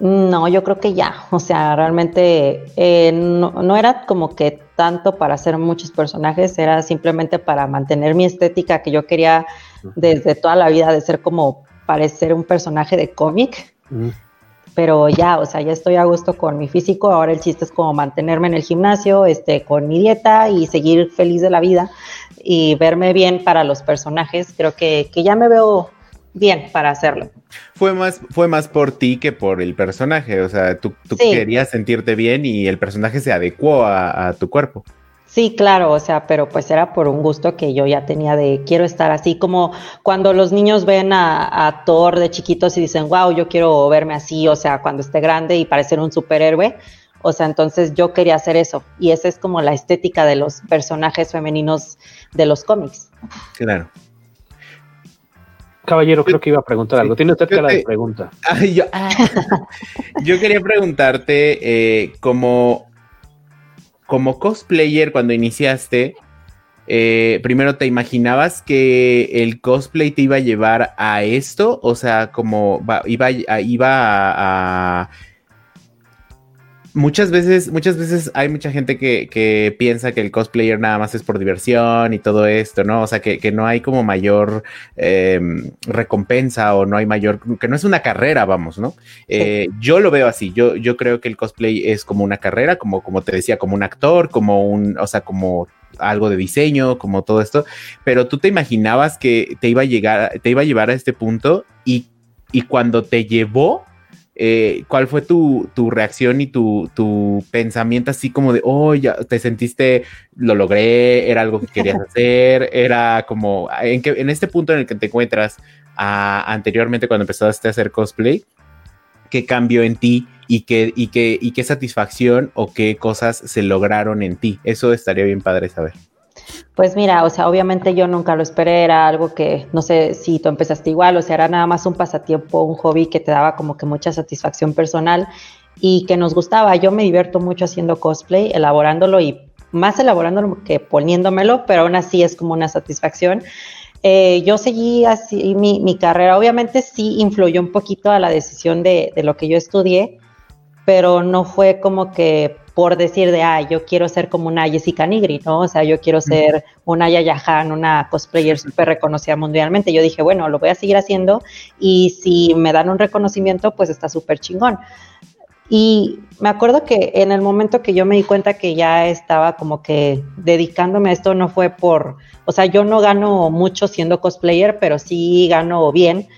[SPEAKER 8] No, yo creo que ya. O sea, realmente eh, no, era como que tanto para hacer muchos personajes, era simplemente para mantener mi estética que yo quería desde toda la vida de ser como parecer un personaje de cómic. Pero ya, o sea, ya estoy a gusto con mi físico. Ahora el chiste es como mantenerme en el gimnasio, este, con mi dieta y seguir feliz de la vida y verme bien para los personajes, creo que, ya me veo bien para hacerlo.
[SPEAKER 7] Fue más, fue más por ti que por el personaje, o sea, tú, querías sentirte bien y el personaje se adecuó a, tu cuerpo.
[SPEAKER 8] Sí, claro, o sea, pero pues era por un gusto que yo ya tenía de quiero estar así, como cuando los niños ven a, a Thor de chiquitos y dicen, wow, yo quiero verme así, o sea, cuando esté grande y parecer un superhéroe, o sea, entonces yo quería hacer eso. Y esa es como la estética de los personajes femeninos de los cómics.
[SPEAKER 7] Claro.
[SPEAKER 6] Caballero, creo que iba a preguntar algo. Tiene usted cara de pregunta. *laughs*
[SPEAKER 7] yo, quería preguntarte, eh, como, como cosplayer, cuando iniciaste, eh, primero, ¿te imaginabas que el cosplay te iba a llevar a esto? O sea, como iba, iba a muchas veces, muchas veces hay mucha gente que, piensa que el cosplayer nada más es por diversión y todo esto, ¿no? O sea, que, no hay como mayor em, recompensa o no hay mayor, que no es una carrera, vamos, ¿no? Eh, yo lo veo así, yo, yo creo que el cosplay es como una carrera, como, como te decía, como un actor, como un, o sea, como algo de diseño, como todo esto, pero tú te imaginabas que te iba a llegar, te iba a llevar a este punto y, y cuando te llevó, eh, ¿cuál fue tu, reacción y tu, pensamiento así como de, oh, ya te sentiste, lo logré, era algo que querías *laughs* hacer, era como, en, que, en este punto en el que te encuentras anteriormente cuando empezaste a hacer cosplay, qué cambió en ti y qué, y, qué, y qué satisfacción o qué cosas se lograron en ti? Eso estaría bien padre saber.
[SPEAKER 8] Pues mira, o sea, obviamente yo nunca lo esperé, era algo que no sé si tú empezaste igual, o sea, era nada más un pasatiempo, un hobby que te daba como que mucha satisfacción personal y que nos gustaba. Yo me divierto mucho haciendo cosplay, elaborándolo y más elaborándolo que poniéndomelo, pero aún así es como una satisfacción. Eh, yo seguí así mi, carrera, obviamente sí influyó un poquito a la decisión de, de lo que yo estudié, pero no fue como que por decir de, ah, yo quiero ser como una Jessica Nigri, ¿no? O sea, yo quiero ser una Yaya Han, una cosplayer súper reconocida mundialmente. Yo dije, bueno, lo voy a seguir haciendo y si me dan un reconocimiento, pues está súper chingón. Y me acuerdo que en el momento que yo me di cuenta que ya estaba como que dedicándome a esto, no fue por, o sea, yo no gano mucho siendo cosplayer, pero sí gano bien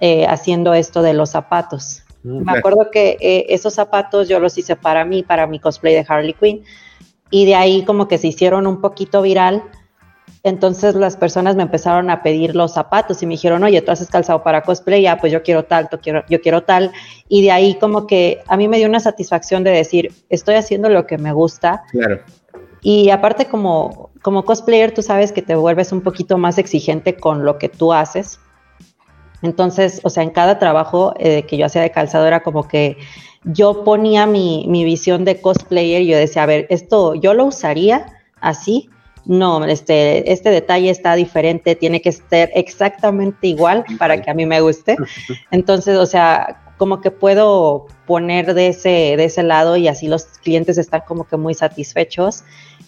[SPEAKER 8] eh, haciendo esto de los zapatos. Mm, me acuerdo que eh, esos zapatos yo los hice para mí, para mi cosplay de Harley Quinn, y de ahí como que se hicieron un poquito viral entonces las personas me empezaron a pedir los zapatos y me dijeron, oye, tú haces calzado para cosplay, ya pues yo quiero tal, yo quiero, yo quiero tal. Y de ahí como que a mí me dio una satisfacción de decir, estoy haciendo lo que me gusta.
[SPEAKER 7] Claro.
[SPEAKER 8] Y aparte como, como cosplayer, tú sabes que te vuelves un poquito más exigente con lo que tú haces. Entonces, o sea, en cada trabajo eh, que yo hacía de calzado era como que yo ponía mi, mi visión de cosplayer y yo decía, a ver, esto yo lo usaría así, no, este, este detalle está diferente, tiene que ser exactamente igual para que a mí me guste. *laughs* Entonces, o sea, como que puedo poner de ese, de ese lado y así los clientes están como que muy satisfechos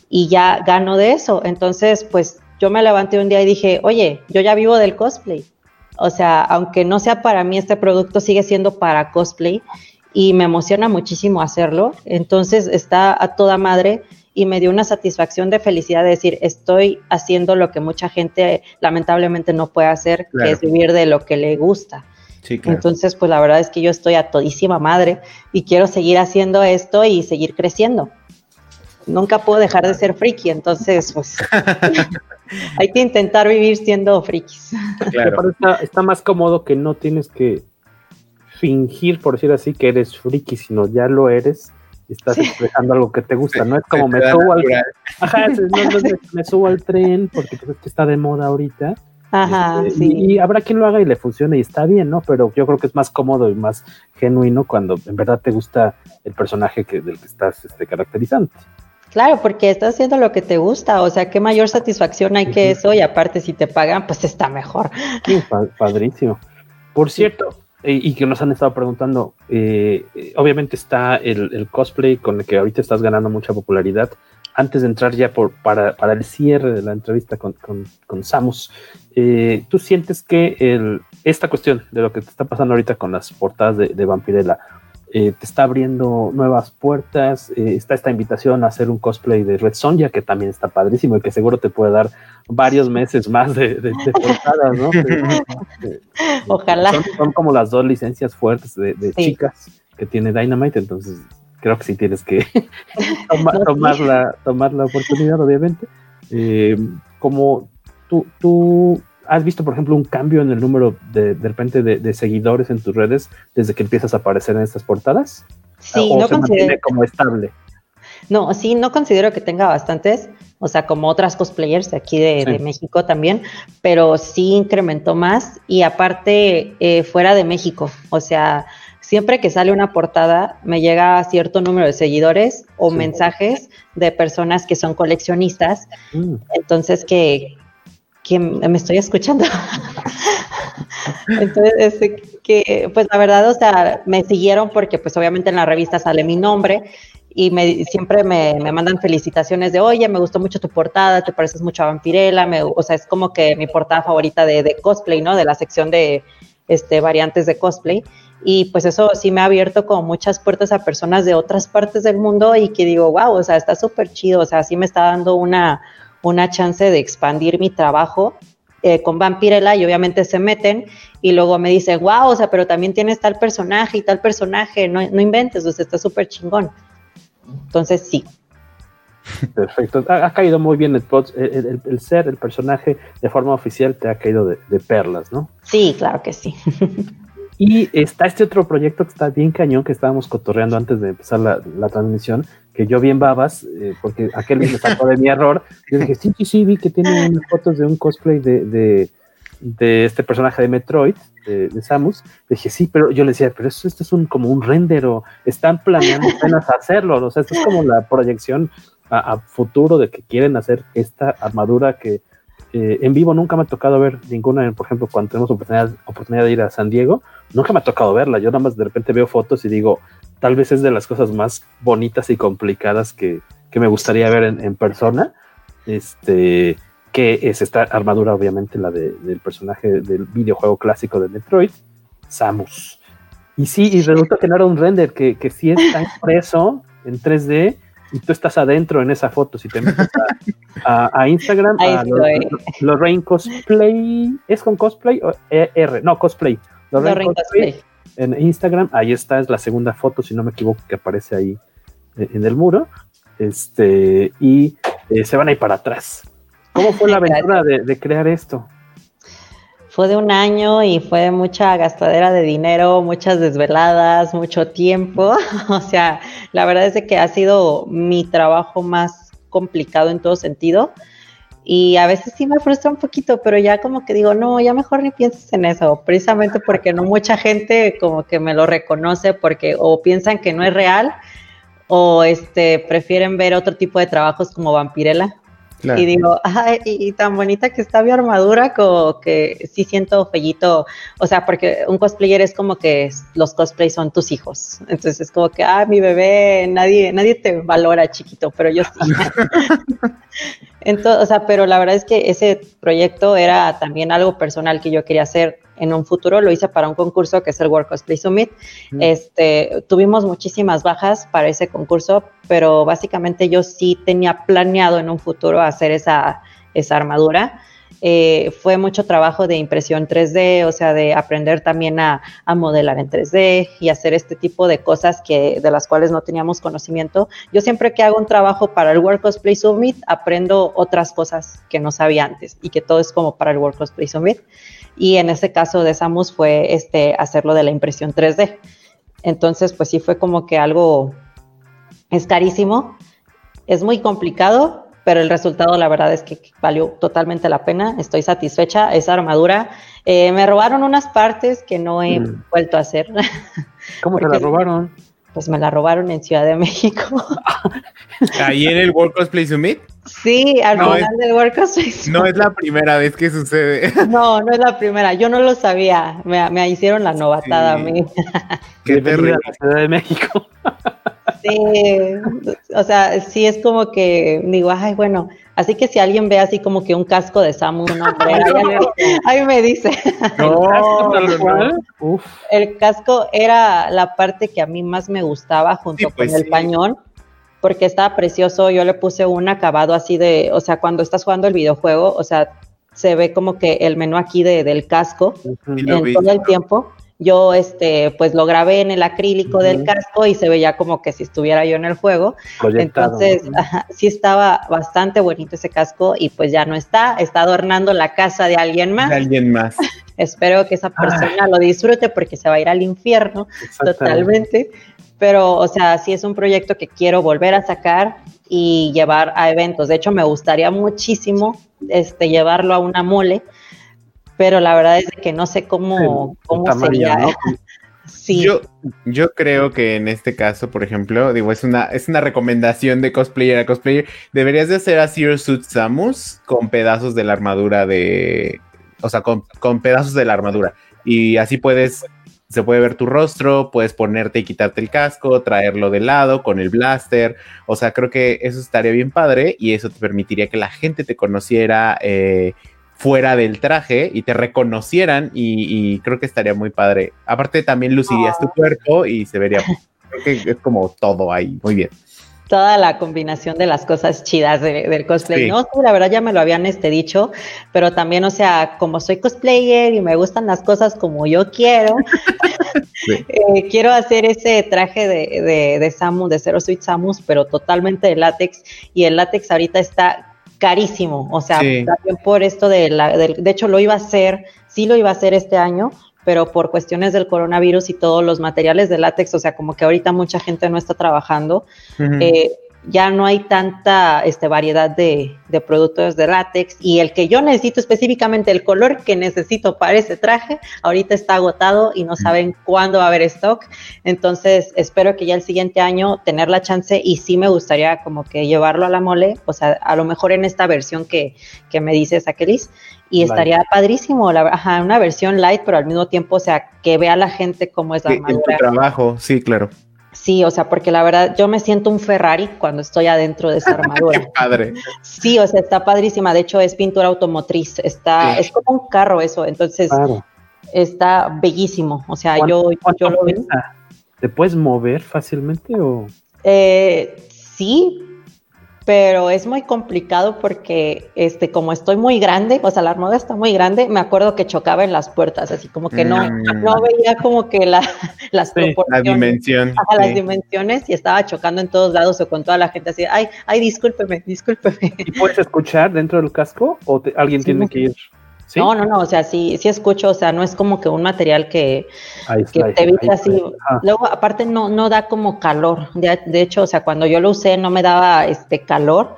[SPEAKER 8] y ya gano de eso. Entonces, pues yo me levanté un día y dije, oye, yo ya vivo del cosplay. O sea, aunque no sea para mí este producto, sigue siendo para cosplay y me emociona muchísimo hacerlo. Entonces está a toda madre y me dio una satisfacción de felicidad de decir, estoy haciendo lo que mucha gente lamentablemente no puede hacer, que es vivir de lo que le gusta. Entonces, pues la verdad es que yo estoy a todísima madre y quiero seguir haciendo esto y seguir creciendo. Nunca puedo dejar de ser friki, entonces, pues *laughs* *laughs* hay que intentar vivir siendo frikis.
[SPEAKER 6] Claro. Está, está más cómodo que no tienes que fingir, por decir así, que eres friki, sino ya lo eres estás expresando algo que te gusta, no es *laughs* como me subo, al, me, subo al tren porque pues, que está de moda ahorita.
[SPEAKER 8] Ajá,
[SPEAKER 6] este, y, habrá quien lo haga y le funcione y está bien, ¿no? Pero yo creo que es más cómodo y más genuino cuando en verdad te gusta el personaje que, del que estás este, caracterizando.
[SPEAKER 8] Claro, porque estás haciendo lo que te gusta, o sea, qué mayor satisfacción hay que eso y aparte si te pagan, pues está mejor.
[SPEAKER 6] Sí, padrísimo. Por cierto, y que nos han estado preguntando, eh, obviamente está el, cosplay con el que ahorita estás ganando mucha popularidad. Antes de entrar ya por, para, el cierre de la entrevista con, Samus, eh, ¿tú sientes que el, esta cuestión de lo que te está pasando ahorita con las portadas de, de Vampirella eh, te está abriendo nuevas puertas. Eh, está esta invitación a hacer un cosplay de Red Sonja, que también está padrísimo y que seguro te puede dar varios meses más de, portadas, ¿no? *laughs*
[SPEAKER 8] Ojalá.
[SPEAKER 6] Son, como las dos licencias fuertes de, chicas que tiene Dynamite, entonces creo que sí tienes que tomar, la, tomar la oportunidad, obviamente. Eh, como tú, tú ¿Has visto, por ejemplo, un cambio en el número de, de repente de, seguidores en tus redes desde que empiezas a aparecer en estas portadas?
[SPEAKER 8] Sí, no considero
[SPEAKER 6] como estable.
[SPEAKER 8] No, sí, no considero que tenga bastantes, o sea, como otras cosplayers de aquí de, México también, pero sí incrementó más y aparte eh, fuera de México, o sea, siempre que sale una portada me llega cierto número de seguidores o mensajes de personas que son coleccionistas, mm. entonces que, que me estoy escuchando. *laughs* Entonces, que, pues la verdad, o sea, me siguieron porque pues obviamente en la revista sale mi nombre y me, siempre me, me, mandan felicitaciones de, oye, me gustó mucho tu portada, te pareces mucho a Vampirella, me, o sea, es como que mi portada favorita de, de, cosplay, ¿no? De la sección de este, variantes de cosplay. Y pues eso sí me ha abierto como muchas puertas a personas de otras partes del mundo y que digo, wow, o sea, está súper chido, o sea, sí me está dando una, una chance de expandir mi trabajo eh, con Vampirella y obviamente se meten y luego me dicen, wow, o sea, pero también tienes tal personaje y tal personaje, no, no inventes, o sea, está súper chingón. Entonces, sí.
[SPEAKER 6] Perfecto. Ha, caído muy bien el, el, ser, el personaje de forma oficial te ha caído de, de perlas, ¿no?
[SPEAKER 8] Sí, claro que sí. *laughs*
[SPEAKER 6] Y está este otro proyecto que está bien cañón, que estábamos cotorreando antes de empezar la, la transmisión, que yo vi en babas, eh, porque aquel me sacó de mi error. Yo dije, sí, sí, sí, vi que tiene unas fotos de un cosplay de, de, de este personaje de Metroid, de, Samus. dije, sí, pero yo le decía, pero esto, esto es un, como un render o están planeando apenas hacerlo. O sea, esto es como la proyección a, a futuro de que quieren hacer esta armadura que eh, en vivo nunca me ha tocado ver ninguna, por ejemplo, cuando tenemos oportunidad, oportunidad de ir a San Diego, nunca me ha tocado verla. Yo nada más de repente veo fotos y digo, tal vez es de las cosas más bonitas y complicadas que, me gustaría ver en, persona. Este, que es esta armadura, obviamente, la del personaje del videojuego clásico de Metroid, Samus. Y sí, y resulta que no era un render, que, que sí está *laughs* impreso en 3D y tú estás adentro en esa foto. Si te metes a, Instagram, a Lorraine Cosplay, ¿es con cosplay o R? No, cosplay. Lorraine, cosplay. En Instagram, ahí está, es la segunda foto, si no me equivoco, que aparece ahí eh, en el muro. Este, y eh, se van a ir para atrás. ¿Cómo fue la *laughs* aventura de, crear esto?
[SPEAKER 8] Fue de un año y fue mucha gastadera de dinero, muchas desveladas, mucho tiempo. *laughs* o sea, la verdad es que ha sido mi trabajo más complicado en todo sentido. Y a veces sí me frustra un poquito, pero ya como que digo, no, ya mejor ni pienses en eso, precisamente porque no mucha gente como que me lo reconoce porque o piensan que no es real o este prefieren ver otro tipo de trabajos como Vampirella. Y digo, ay, y, tan bonita que está mi armadura, como que sí siento fellito, o sea, porque un cosplayer es como que los cosplays son tus hijos, entonces es como que, ah, mi bebé, nadie, nadie te valora chiquito, pero yo sí. *laughs* *laughs* entonces, o sea, pero la verdad es que ese proyecto era también algo personal que yo quería hacer en un futuro, lo hice para un concurso que es el World Cosplay Summit. Este, tuvimos muchísimas bajas para ese concurso, pero básicamente yo sí tenía planeado en un futuro hacer esa, esa armadura. Eh, fue mucho trabajo de impresión 3D, o sea, de aprender también a, modelar en 3D y hacer este tipo de cosas que, de las cuales no teníamos conocimiento. Yo siempre que hago un trabajo para el World Cosplay Summit, aprendo otras cosas que no sabía antes y que todo es como para el World Cosplay Summit y en ese caso de Samus fue este, hacerlo de la impresión 3D. Entonces, pues sí fue como que algo, es carísimo, es muy complicado, pero el resultado la verdad es que valió totalmente la pena, estoy satisfecha, esa armadura, eh, me robaron unas partes que no he mm. vuelto a hacer. *laughs*
[SPEAKER 6] ¿Cómo te la robaron?
[SPEAKER 8] Pues me la robaron en Ciudad de México. *laughs*
[SPEAKER 7] ¿Ahí en el World Cosplay Summit?
[SPEAKER 8] Sí, al final del World Cosplay *laughs*
[SPEAKER 7] No es la primera vez que sucede.
[SPEAKER 8] No, no es la primera. Yo no lo sabía. Me, hicieron la novatada a mí.
[SPEAKER 6] Qué terrible. la Ciudad de México.
[SPEAKER 8] Sí, o sea, sí es como que digo, ay, bueno, así que si alguien ve así como que un casco de Samus, no, *laughs* ahí, me dice. *laughs* No, el casco era la parte que a mí más me gustaba junto pues con el pañón porque estaba precioso. Yo le puse un acabado así de, o sea, cuando estás jugando el videojuego, o sea, se ve como que el menú aquí de, del casco en todo el tiempo. Yo, este, pues lo grabé en el acrílico del casco y se veía como que si estuviera yo en el juego. Entonces, sí estaba bastante bonito ese casco y pues ya no está, está adornando la casa de alguien más.
[SPEAKER 7] De alguien más. *laughs*
[SPEAKER 8] Espero que esa persona lo disfrute porque se va a ir al infierno totalmente pero, o sea, sí es un proyecto que quiero volver a sacar y llevar a eventos. De hecho, me gustaría muchísimo este, llevarlo a una mole, pero la verdad es que no sé cómo, cómo sería. *laughs*
[SPEAKER 7] Sí. Yo, yo creo que en este caso, por ejemplo, digo, es una, es una recomendación de cosplayer a cosplayer. Deberías de hacer a Zero Suit Samus con pedazos de la armadura de. O sea, con, con pedazos de la armadura. Y así puedes se puede ver tu rostro, puedes ponerte y quitarte el casco, traerlo de lado con el blaster. O sea, creo que eso estaría bien padre y eso te permitiría que la gente te conociera eh, fuera del traje y te reconocieran y, creo que estaría muy padre. Aparte también lucirías tu cuerpo y se vería, creo que es como todo ahí, muy bien
[SPEAKER 8] toda la combinación de las cosas chidas del cosplay. No, la verdad ya me lo habían este dicho, pero también, o sea, como soy cosplayer y me gustan las cosas como yo quiero, *laughs* *laughs* eh, quiero hacer ese traje de, de, de Samus, de Zero Suite Samus, pero totalmente de látex, y el látex ahorita está carísimo, o sea, también por esto de la, de, de hecho lo iba a hacer, sí lo iba a hacer este año, pero por cuestiones del coronavirus y todos los materiales de látex, o sea, como que ahorita mucha gente no está trabajando, eh, ya no hay tanta este, variedad de, de, productos de látex y el que yo necesito específicamente, el color que necesito para ese traje, ahorita está agotado y no saben cuándo va a haber stock. Entonces, espero que ya el siguiente año tener la chance y sí me gustaría como que llevarlo a la mole, o sea, a lo mejor en esta versión que, que me dices, Akelis, y estaría padrísimo, la, ajá, una versión light, pero al mismo tiempo, o sea, que vea la gente cómo es la
[SPEAKER 7] sí, En tu trabajo, sí, claro.
[SPEAKER 8] Sí, o sea, porque la verdad yo me siento un Ferrari cuando estoy adentro de esa *laughs* armadura.
[SPEAKER 7] Qué padre.
[SPEAKER 8] Sí, o sea, está padrísima. De hecho, es pintura automotriz. Está, es como un carro eso. Entonces, está bellísimo. O sea, yo, yo lo veo.
[SPEAKER 6] ¿Te puedes mover fácilmente o...?
[SPEAKER 8] Eh, sí, pero es muy complicado porque este como estoy muy grande, o sea, la armadura está muy grande, me acuerdo que chocaba en las puertas, así como que no, mm. no veía como que la, las
[SPEAKER 7] proporciones, la dimensión,
[SPEAKER 8] las dimensiones y estaba chocando en todos lados o con toda la gente así, ay, ay, discúlpeme, discúlpeme.
[SPEAKER 6] ¿Y puedes escuchar dentro del casco o alguien tiene que ir?
[SPEAKER 8] No, no, no, o sea, sí, sí escucho, o sea, no es como que un material que, te evite así. Ah. Luego, aparte, no, no da como calor. De, hecho, o sea, cuando yo lo usé no me daba este calor.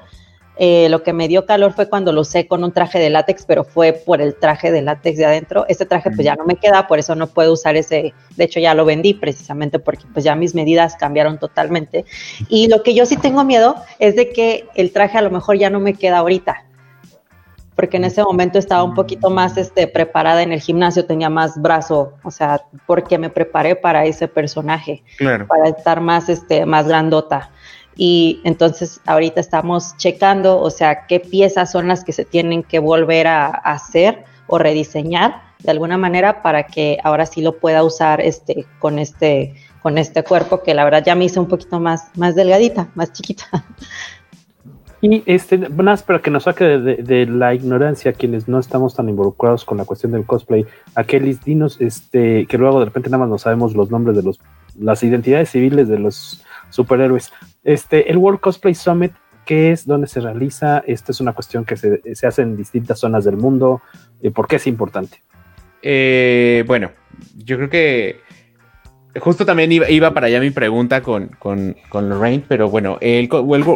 [SPEAKER 8] Eh, lo que me dio calor fue cuando lo usé con un traje de látex, pero fue por el traje de látex de adentro. Ese traje pues ya no me queda, por eso no puedo usar ese. De hecho ya lo vendí precisamente porque pues ya mis medidas cambiaron totalmente. Y lo que yo sí tengo miedo es de que el traje a lo mejor ya no me queda ahorita porque en ese momento estaba un poquito más este, preparada en el gimnasio, tenía más brazo, o sea, porque me preparé para ese personaje, para estar más, este, más grandota. Y entonces ahorita estamos checando, o sea, qué piezas son las que se tienen que volver a, hacer o rediseñar de alguna manera para que ahora sí lo pueda usar este, con, este, con este cuerpo que la verdad ya me hice un poquito más, más delgadita, más chiquita. *laughs*
[SPEAKER 6] Y este, más para que nos saque de, la ignorancia quienes no estamos tan involucrados con la cuestión del cosplay, aquellos dinos, este, que luego de repente nada más no sabemos los nombres de los, las identidades civiles de los superhéroes. Este, el World Cosplay Summit, ¿qué es? ¿Dónde se realiza? Esta es una cuestión que se, se hace en distintas zonas del mundo. Eh, ¿Por qué es importante?
[SPEAKER 7] Eh, bueno, yo creo que justo también iba, para allá mi pregunta con, con, Lorraine, pero bueno, el,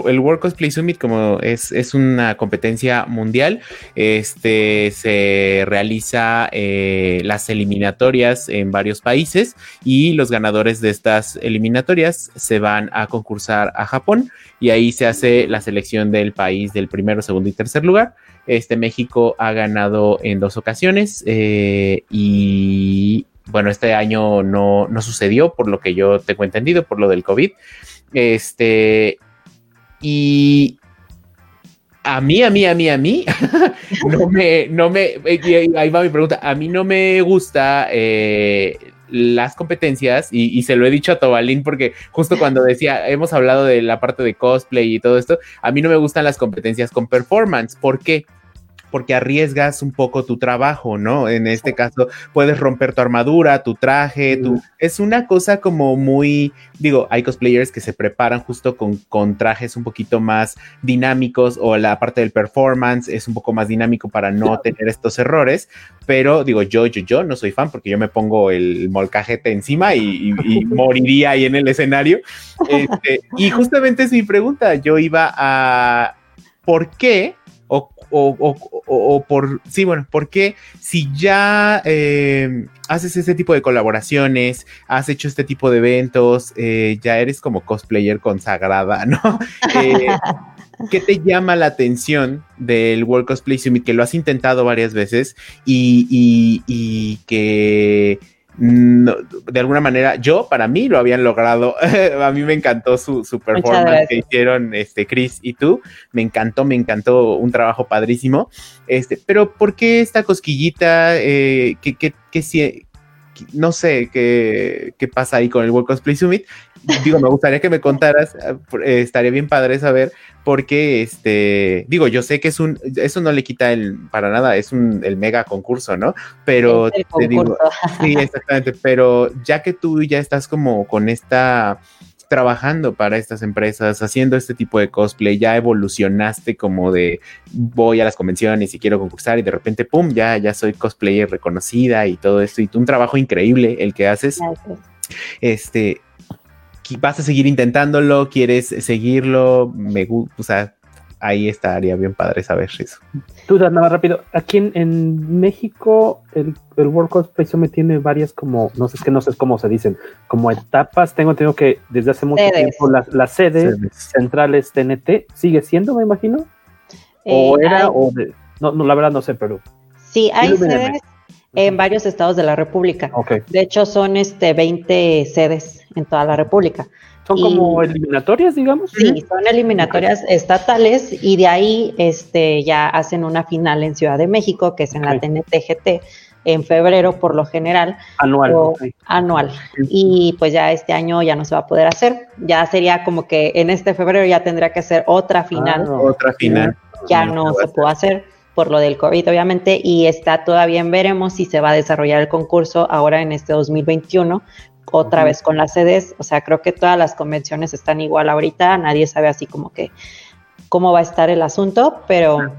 [SPEAKER 7] el, World Cosplay Summit, como es, es una competencia mundial, este se realiza eh, las eliminatorias en varios países y los ganadores de estas eliminatorias se van a concursar a Japón y ahí se hace la selección del país del primero, segundo y tercer lugar. Este México ha ganado en dos ocasiones eh, y bueno, este año no, sucedió por lo que yo tengo entendido, por lo del COVID. Este, y a mí, a mí, a mí, a mí, *laughs* no me, no me, ahí va mi pregunta, a mí no me gusta eh, las competencias y, se lo he dicho a Tobalín porque justo cuando decía, hemos hablado de la parte de cosplay y todo esto, a mí no me gustan las competencias con performance. ¿Por qué? Arriesgas un poco tu trabajo, ¿no? En este caso, puedes romper tu armadura, tu traje, tu... Es una cosa como muy, digo, hay cosplayers que se preparan justo con, con trajes un poquito más dinámicos o la parte del performance es un poco más dinámico para no tener estos errores, pero digo, yo, yo, yo no soy fan porque yo me pongo el molcajete encima y, *laughs* moriría ahí en el escenario. Este, y justamente es mi pregunta, yo iba a... ¿Por qué? O, por, sí, bueno, porque si ya eh, haces ese tipo de colaboraciones, has hecho este tipo de eventos, eh, ya eres como cosplayer consagrada, ¿no? *laughs* Eh, ¿Qué te llama la atención del World Cosplay Summit? Que lo has intentado varias veces y, y que de alguna manera, yo, para mí, lo habían logrado. *laughs* a mí me encantó su, su performance que hicieron este, Chris y tú. Me encantó, me encantó un trabajo padrísimo. Este, pero, ¿por qué esta cosquillita? Eh, que, que, que, si, no sé qué, qué pasa ahí con el World Cosplay Summit. Digo, me gustaría que me contaras, eh, estaría bien padre saber, porque este, digo, yo sé que es un, eso no le quita el, para nada, es un, el mega concurso, ¿no? Pero te digo, sí, exactamente, pero ya que tú ya estás como con esta trabajando para estas empresas, haciendo este tipo de cosplay, ya evolucionaste como de voy a las convenciones y quiero concursar y de repente, ¡pum!, ya, ya soy cosplayer reconocida y todo esto y un trabajo increíble el que haces. Este, vas a seguir intentándolo, quieres seguirlo, me gusta, o sea, ahí estaría bien padre saber eso.
[SPEAKER 6] Tú, nada más rápido. Aquí en, México, el, el World Cosplay me tiene varias como, no sé, es que no sé cómo se dicen, como etapas. Tengo entendido que desde hace mucho tiempo las la sedes centrales TNT sigue siendo, me imagino. o eh, era, o de, no, no, la verdad no sé, pero.
[SPEAKER 8] Sí, hay sedes en varios estados de la República. De hecho, son este 20 sedes en toda la República.
[SPEAKER 6] Son como eliminatorias, digamos.
[SPEAKER 8] Sí, son eliminatorias estatales y de ahí este, ya hacen una final en Ciudad de México, que es en la TNTGT, en febrero por lo general.
[SPEAKER 6] Anual.
[SPEAKER 8] Anual. Y pues ya este año ya no se va a poder hacer. Ya sería como que en este febrero ya tendría que ser otra final.
[SPEAKER 7] Ah, otra final.
[SPEAKER 8] Ya no se puede hacer por lo del COVID, obviamente, y está todavía en veremos si se va a desarrollar el concurso ahora en este 2021, otra vez con las sedes. O sea, creo que todas las convenciones están igual ahorita, nadie sabe así como que cómo va a estar el asunto, pero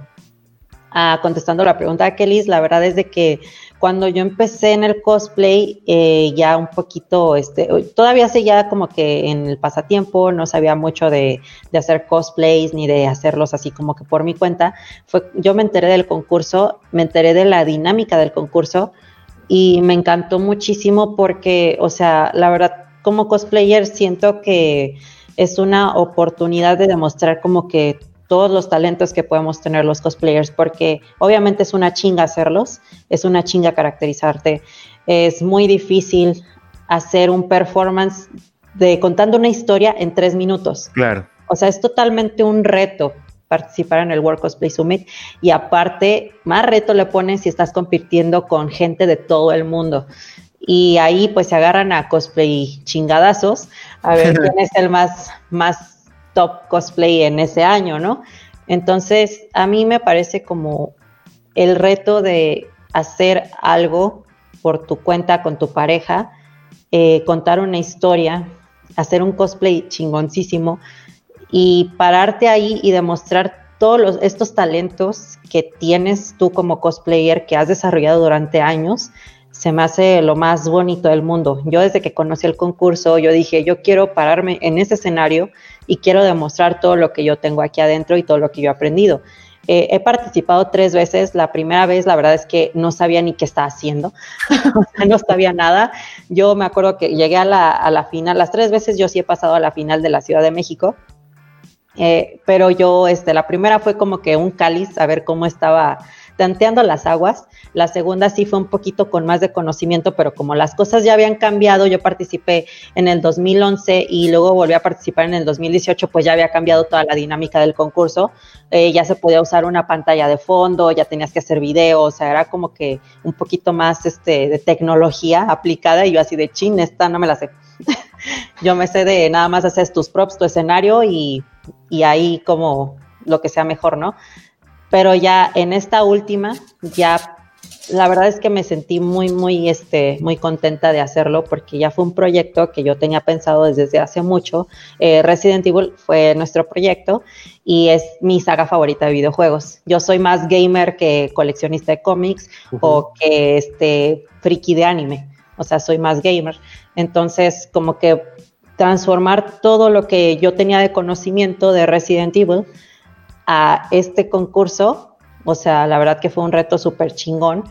[SPEAKER 8] ah, contestando la pregunta de Kelly, la verdad es de que cuando yo empecé en el cosplay, eh, ya un poquito, este, todavía seguía como que en el pasatiempo, no sabía mucho de, hacer cosplays ni de hacerlos así como que por mi cuenta. Fue, yo me enteré del concurso, me enteré de la dinámica del concurso y me encantó muchísimo porque, o sea, la verdad, como cosplayer siento que es una oportunidad de demostrar como que todos los talentos que podemos tener los cosplayers, porque obviamente es una chinga hacerlos, es una chinga caracterizarte, es muy difícil hacer un performance de contando una historia en tres minutos.
[SPEAKER 7] Claro.
[SPEAKER 8] O sea, es totalmente un reto participar en el World Cosplay Summit y aparte, más reto le pones si estás compitiendo con gente de todo el mundo. Y ahí pues se agarran a cosplay chingadazos a ver *laughs* quién es el más, más top cosplay en ese año, ¿no? Entonces, a mí me parece como el reto de hacer algo por tu cuenta con tu pareja, eh, contar una historia, hacer un cosplay chingoncísimo y pararte ahí y demostrar todos estos talentos que tienes tú como cosplayer que has desarrollado durante años se me hace lo más bonito del mundo. Yo desde que conocí el concurso, yo dije, yo quiero pararme en ese escenario y quiero demostrar todo lo que yo tengo aquí adentro y todo lo que yo he aprendido. Eh, he participado tres veces. La primera vez, la verdad es que no sabía ni qué estaba haciendo, *laughs* no sabía nada. Yo me acuerdo que llegué a la, a la, final, las tres veces yo sí he pasado a la final de la Ciudad de México, eh, pero yo, este, la primera fue como que un cáliz, a ver cómo estaba tanteando las aguas. La segunda sí fue un poquito con más de conocimiento, pero como las cosas ya habían cambiado, yo participé en el 2011 y luego volví a participar en el 2018, pues ya había cambiado toda la dinámica del concurso. Eh, ya se podía usar una pantalla de fondo, ya tenías que hacer video, o sea, era como que un poquito más este, de tecnología aplicada y yo así de chin, esta no me la sé. *laughs* yo me sé de nada más hacer tus props, tu escenario y, y ahí como lo que sea mejor, ¿no? Pero ya en esta última, ya la verdad es que me sentí muy, muy, este, muy contenta de hacerlo porque ya fue un proyecto que yo tenía pensado desde hace mucho. Eh, Resident Evil fue nuestro proyecto y es mi saga favorita de videojuegos. Yo soy más gamer que coleccionista de cómics o que este friki de anime. O sea, soy más gamer. Entonces, como que transformar todo lo que yo tenía de conocimiento de Resident Evil a este concurso. O sea, la verdad que fue un reto súper chingón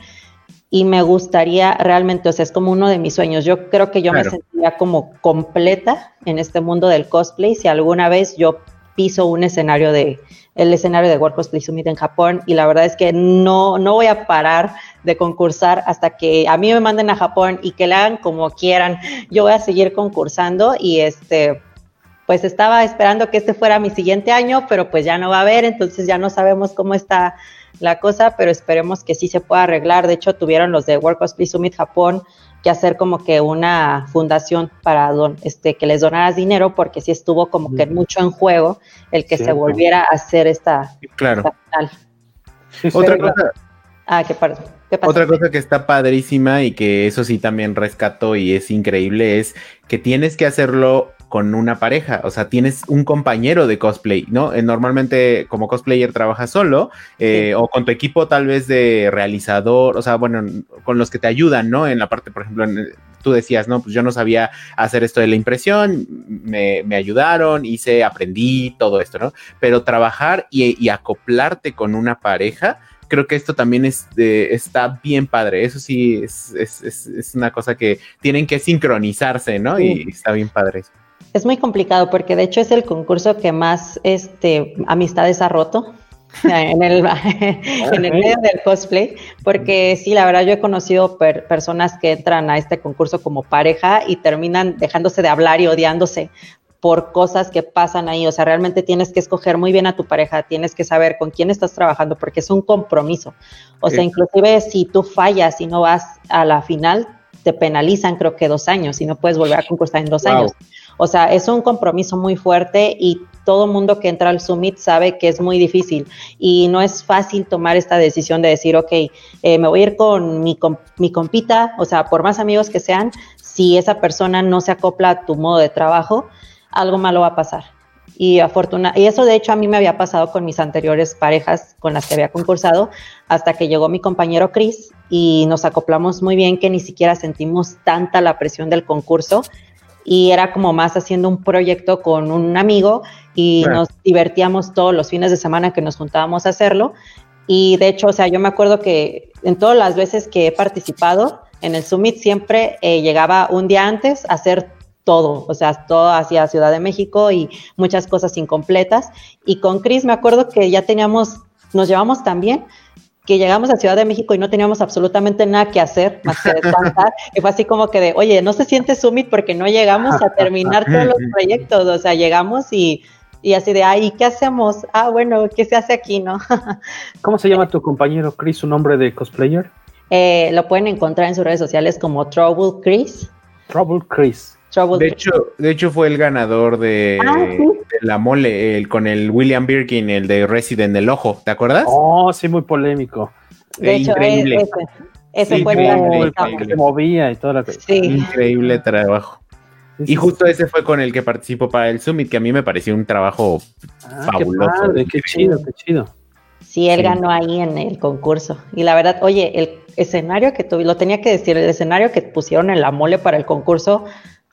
[SPEAKER 8] y me gustaría realmente, o sea, es como uno de mis sueños. Yo creo que yo me sentía como completa en este mundo del cosplay si alguna vez yo piso un escenario de el escenario de World Cosplay Summit en Japón y la verdad es que no no voy a parar de concursar hasta que a mí me manden a Japón y que le hagan como quieran. Yo voy a seguir concursando y este pues estaba esperando que este fuera mi siguiente año, pero pues ya no va a haber, entonces ya no sabemos cómo está la cosa, pero esperemos que sí se pueda arreglar. De hecho, tuvieron los de World Cosplay Summit Japón que hacer como que una fundación para este, que les donaras dinero, porque sí estuvo como que mucho en juego el que se volviera a hacer esta,
[SPEAKER 7] claro.
[SPEAKER 8] final.
[SPEAKER 7] Otra cosa.
[SPEAKER 8] Ah, qué, pasa?
[SPEAKER 7] Otra cosa que está padrísima y que eso sí también rescato y es increíble es que tienes que hacerlo con una pareja, o sea, tienes un compañero de cosplay, ¿no? Eh, normalmente como cosplayer trabajas solo eh, o con tu equipo tal vez de realizador, o sea, bueno, con los que te ayudan, ¿no? En la parte, por ejemplo, tú decías, no, pues yo no sabía hacer esto de la impresión, me, ayudaron, hice, aprendí todo esto, ¿no? Pero trabajar y, acoplarte con una pareja, creo que esto también es, está bien padre. Eso sí, es, es, una cosa que tienen que sincronizarse, ¿no? Y está bien padre eso.
[SPEAKER 8] Es muy complicado porque de hecho es el concurso que más este, amistades ha roto en el, *laughs* en el medio del cosplay, porque sí, la verdad yo he conocido personas que entran a este concurso como pareja y terminan dejándose de hablar y odiándose por cosas que pasan ahí. O sea, realmente tienes que escoger muy bien a tu pareja, tienes que saber con quién estás trabajando, porque es un compromiso. O sea, inclusive si tú fallas y no vas a la final, te penalizan creo que dos años y no puedes volver a concursar en dos años. O sea, es un compromiso muy fuerte y todo mundo que entra al summit sabe que es muy difícil y no es fácil tomar esta decisión de decir, ok, eh, me voy a ir con mi, mi compita, o sea, por más amigos que sean, si esa persona no se acopla a tu modo de trabajo, algo malo va a pasar. Y, afortuna y eso de hecho a mí me había pasado con mis anteriores parejas con las que había concursado, hasta que llegó mi compañero Chris y nos acoplamos muy bien que ni siquiera sentimos tanta la presión del concurso y era como más haciendo un proyecto con un amigo y nos divertíamos todos los fines de semana que nos juntábamos a hacerlo. Y de hecho, o sea, yo me acuerdo que en todas las veces que he participado en el Summit siempre eh, llegaba un día antes a hacer todo, o sea, todo hacia Ciudad de México y muchas cosas incompletas. Y con Chris me acuerdo que ya teníamos, nos llevamos tan bien que llegamos a Ciudad de México y no teníamos absolutamente nada que hacer más que descansar. y fue así como que de, oye, no se siente Summit porque no llegamos a terminar *laughs* todos los proyectos, o sea, llegamos y, y así de, ay, ¿qué hacemos? Ah, bueno, ¿qué se hace aquí, no? *laughs*
[SPEAKER 6] ¿Cómo se llama tu compañero Chris, su nombre de cosplayer?
[SPEAKER 8] Eh, lo pueden encontrar en sus redes sociales como Trouble Chris.
[SPEAKER 6] Trouble Chris
[SPEAKER 7] de hecho, de hecho fue el ganador de, ah, la mole, el, con el William Birkin, el de Resident del Ojo, ¿te acuerdas?
[SPEAKER 6] Oh, sí, muy polémico.
[SPEAKER 8] De hecho, increíble. ese, fue
[SPEAKER 6] el que se movía y toda la
[SPEAKER 7] sí. Increíble trabajo. y justo ese fue con el que participó para el Summit, que a mí me pareció un trabajo ah, fabuloso.
[SPEAKER 6] Qué, qué chido, qué chido.
[SPEAKER 8] Sí, él ganó ahí en el concurso. Y la verdad, oye, el escenario que tuve, lo tenía que decir, el escenario que pusieron en la mole para el concurso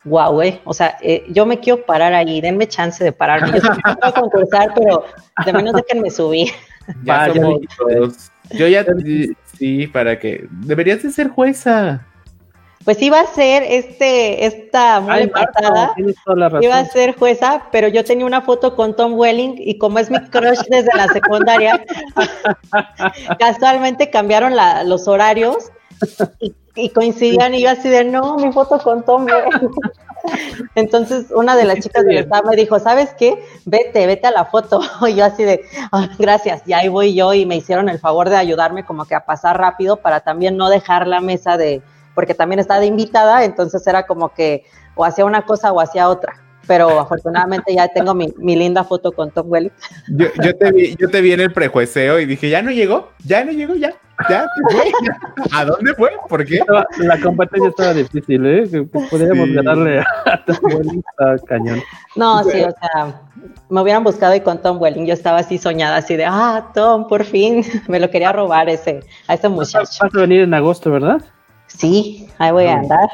[SPEAKER 8] wow, eh. O sea, eh, yo me quiero parar ahí, denme chance de pararme. Yo puedo concursar, pero de menos déjenme subir. *laughs*
[SPEAKER 7] Ya Yo ya, sí, para que. Deberías de ser jueza.
[SPEAKER 8] Pues iba a ser este, esta mole pasada, iba a ser jueza, pero yo tenía una foto con Tom Welling y como es mi crush desde la secundaria, *laughs* casualmente cambiaron los horarios y, y coincidían y yo así de, no, mi foto con Tom. *laughs* Entonces una de las chicas del staff me dijo, ¿sabes qué? Vete, vete a la foto. *laughs* Y yo así de, ah, gracias, y ahí voy yo y me hicieron el favor de ayudarme como que a pasar rápido para también no dejar la mesa de, porque también estaba de invitada, entonces era como que o hacía una cosa o hacía otra pero afortunadamente ya tengo mi, linda foto con Tom Welling.
[SPEAKER 7] Yo, yo, te vi, yo te vi en el prejueceo y dije, ya no llegó, ya no llegó, ya, ya, *laughs* ¿A dónde fue? ¿Por qué?
[SPEAKER 6] La competencia estaba difícil, ¿eh? Podríamos ganarle a Tom Welling cañón.
[SPEAKER 8] No, sí, o sea, me hubieran buscado y con Tom Welling yo estaba así soñada, así de, ah, Tom, por fin, *laughs* me lo quería robar ese, a ese muchacho.
[SPEAKER 6] Vas a venir en agosto, ¿verdad?
[SPEAKER 8] Sí, ahí voy a andar.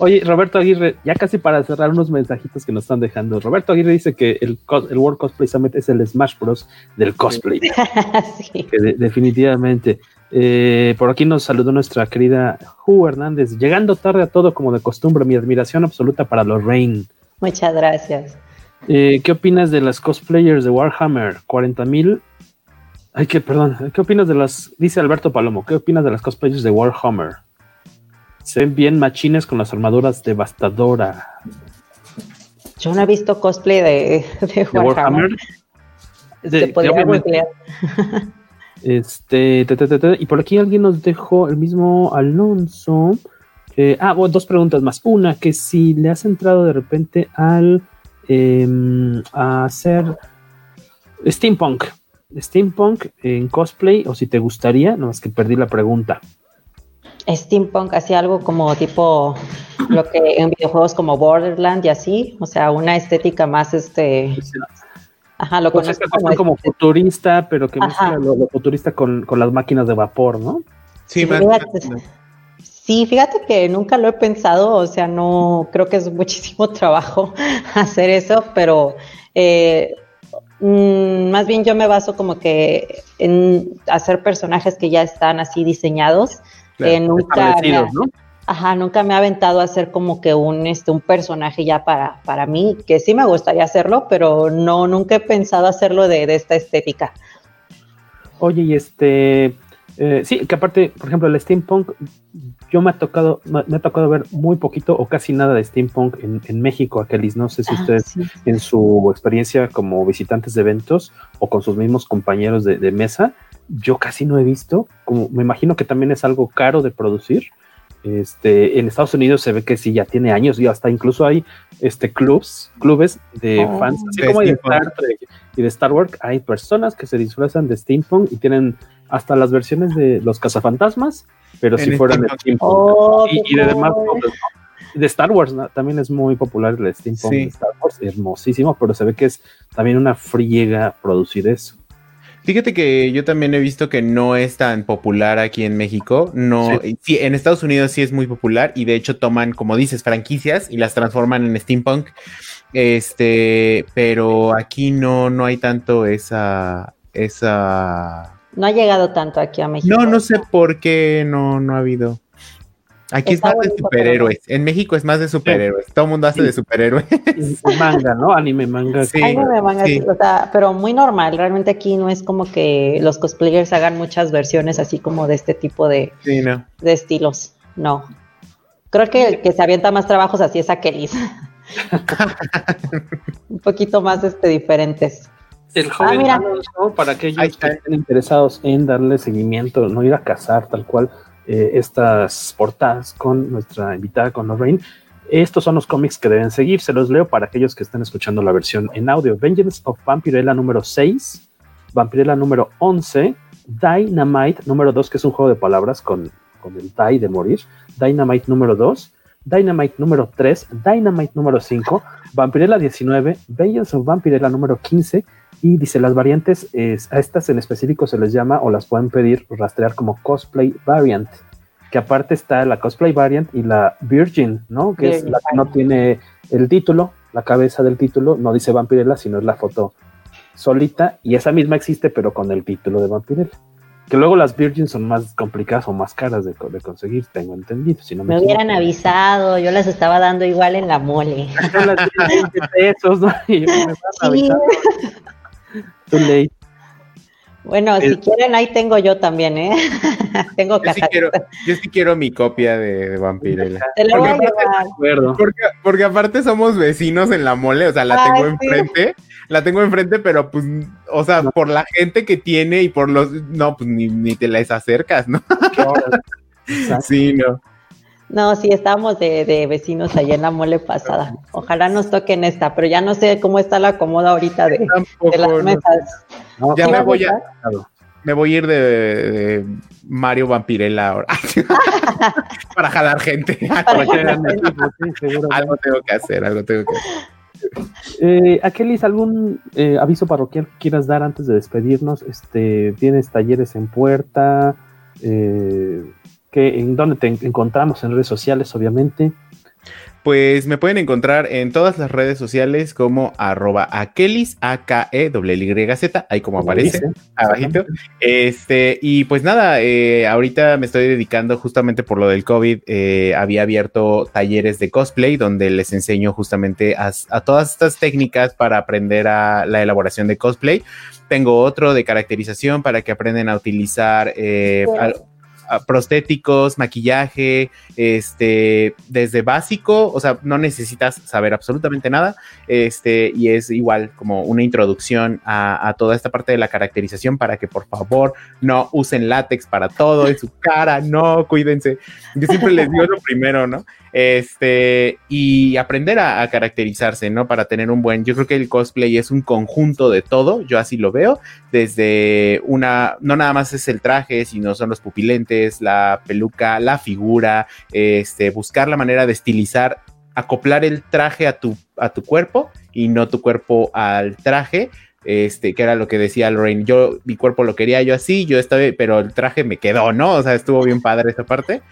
[SPEAKER 6] Oye, Roberto Aguirre, ya casi para cerrar unos mensajitos que nos están dejando. Roberto Aguirre dice que el, el World Cosplay Summit es el Smash Bros. del cosplay. sí. *laughs* definitivamente. Eh, por aquí nos saludó nuestra querida Ju Hernández. Llegando tarde a todo como de costumbre, mi admiración absoluta para los Rain.
[SPEAKER 8] Muchas gracias.
[SPEAKER 6] Eh, ¿Qué opinas de las cosplayers de Warhammer? 40 mil. Ay, que perdón. ¿Qué opinas de las. Dice Alberto Palomo, ¿qué opinas de las cosplayers de Warhammer? Se ven bien machines con las armaduras devastadora.
[SPEAKER 8] Yo no he visto cosplay de, de, Warhammer.
[SPEAKER 6] Se podría Este, y por aquí alguien nos dejó el mismo Alonso. ah, dos preguntas más. Una, que si le has entrado de repente al em, a hacer steampunk, steampunk en cosplay, o si te gustaría, no más que perdí la pregunta
[SPEAKER 8] steampunk hacía algo como tipo lo que en videojuegos como Borderland y así, o sea, una estética más este
[SPEAKER 6] Ajá, lo pues como, como futurista, pero que mezcla lo, futurista con, las máquinas de vapor, ¿no?
[SPEAKER 8] Sí, fíjate, sí, fíjate que nunca lo he pensado, o sea, no creo que es muchísimo *laughs* trabajo hacer eso, pero eh, mm, más bien yo me baso como que en hacer personajes que ya están así diseñados nunca, me, ajá, nunca me ha aventado a hacer como que un, este, un personaje ya para, para mí, que sí me gustaría hacerlo, pero no, nunca he pensado hacerlo de, esta estética.
[SPEAKER 6] Oye, y este, Eh, sí, que aparte, por ejemplo, el steampunk, yo me ha tocado, me, ha tocado ver muy poquito o casi nada de steampunk en, México, Akelis. No sé si ah, ustedes en su experiencia como visitantes de eventos o con sus mismos compañeros de, de, mesa, yo casi no he visto. Como me imagino que también es algo caro de producir. Este, en Estados Unidos se ve que sí ya tiene años y hasta incluso hay este clubs, clubes de oh. fans, así como de Star Trek y de Star Wars, hay personas que se disfrazan de steampunk y tienen hasta las versiones de los cazafantasmas, pero si fueran de steampunk. Oh, y, de demás de Star Wars también es muy popular el steampunk de Star Wars, hermosísimo, pero se ve que es también una friega producir eso.
[SPEAKER 7] Fíjate que yo también he visto que no es tan popular aquí en México. No, sí. en Estados Unidos sí es muy popular y de hecho toman, como dices, franquicias y las transforman en steampunk. Este, pero aquí no, no hay tanto esa, esa.
[SPEAKER 8] No ha llegado tanto aquí a México.
[SPEAKER 7] No, no sé por qué no, no ha habido. Aquí es más de superhéroes. En México es más de superhéroes. Todo el mundo hace de superhéroes. *laughs*
[SPEAKER 6] manga, ¿no? Anime manga.
[SPEAKER 8] Sí. Anime manga, o sea, pero muy normal. Realmente aquí no es como que los cosplayers hagan muchas versiones así como de este tipo de, de estilos. No. Creo que el que se avienta más trabajos así es Akelis. *laughs* Un poquito más este, diferentes.
[SPEAKER 6] El joven ah, para aquellos que estén interesados en darle seguimiento, no ir a cazar tal cual eh, estas portadas con nuestra invitada, con Lorraine. Estos son los cómics que deben seguir. Se los leo para aquellos que estén escuchando la versión en audio. Vengeance of Vampirella número 6, Vampirella número 11, Dynamite número 2, que es un juego de palabras con, con el die de morir, Dynamite número 2, Dynamite número 3, Dynamite número 5, Vampirella 19, Vengeance of Vampirella número 15 y dice, las variantes, a estas en específico se les llama o las pueden pedir rastrear como cosplay variant, que aparte está la cosplay variant y la virgin, ¿no? Que es la que no tiene el título, la cabeza del título, no dice Vampirella, sino es la foto solita y esa misma existe pero con el título de Vampirella. Que luego las Virgins son más complicadas o más caras de, conseguir, tengo entendido. Si no
[SPEAKER 8] me, hubieran avisado, yo las estaba dando igual en la mole.
[SPEAKER 6] pesos, ¿no? *laughs* Y sí.
[SPEAKER 8] Bueno, si quieren, ahí tengo yo también, ¿eh? *laughs* tengo
[SPEAKER 7] yo sí, quiero, yo sí quiero mi copia de, Vampirella. porque, porque, aparte somos vecinos en la mole, o sea, la tengo enfrente, la tengo enfrente, pero pues, o sea, por la gente que tiene y por los, no, pues ni, ni te les acercas, ¿no? sí, no.
[SPEAKER 8] No, sí, estábamos de, vecinos allá en la mole pasada. Ojalá nos toquen esta, pero ya no sé cómo está la acomoda ahorita de, las mesas.
[SPEAKER 7] ya me voy a, me voy a ir de, Mario Vampirella ahora. *laughs* Para jalar gente. algo tengo que hacer, algo tengo que hacer. *laughs*
[SPEAKER 6] Eh, Akelis, ¿algún eh, aviso parroquial quieras dar antes de despedirnos? Este, ¿Tienes talleres en puerta? Eh, en dónde te encontramos en redes sociales, obviamente.
[SPEAKER 7] Pues me pueden encontrar en todas las redes sociales como arroba akelis, a k e y z ahí como, aparece, abajito. Este, y pues nada, eh, ahorita me estoy dedicando justamente por lo del COVID, eh, había abierto talleres de cosplay donde les enseño justamente a, todas estas técnicas para aprender a la elaboración de cosplay. Tengo otro de caracterización para que aprendan a utilizar eh, prostéticos, maquillaje, este, desde básico, o sea, no necesitas saber absolutamente nada, este, y es igual como una introducción a, toda esta parte de la caracterización para que por favor no usen látex para todo en su cara, no, cuídense. Yo siempre les digo lo primero, ¿no? Este, y aprender a, caracterizarse, ¿no? Para tener un buen, yo creo que el cosplay es un conjunto de todo, yo así lo veo, desde una, no nada más es el traje, sino son los pupilentes, la peluca, la figura, este, buscar la manera de estilizar, acoplar el traje a tu, a tu cuerpo y no tu cuerpo al traje este, que era lo que decía Lorraine, yo, mi cuerpo lo quería yo así, yo estaba, pero el traje me quedó, ¿no? O sea, estuvo bien padre esa parte.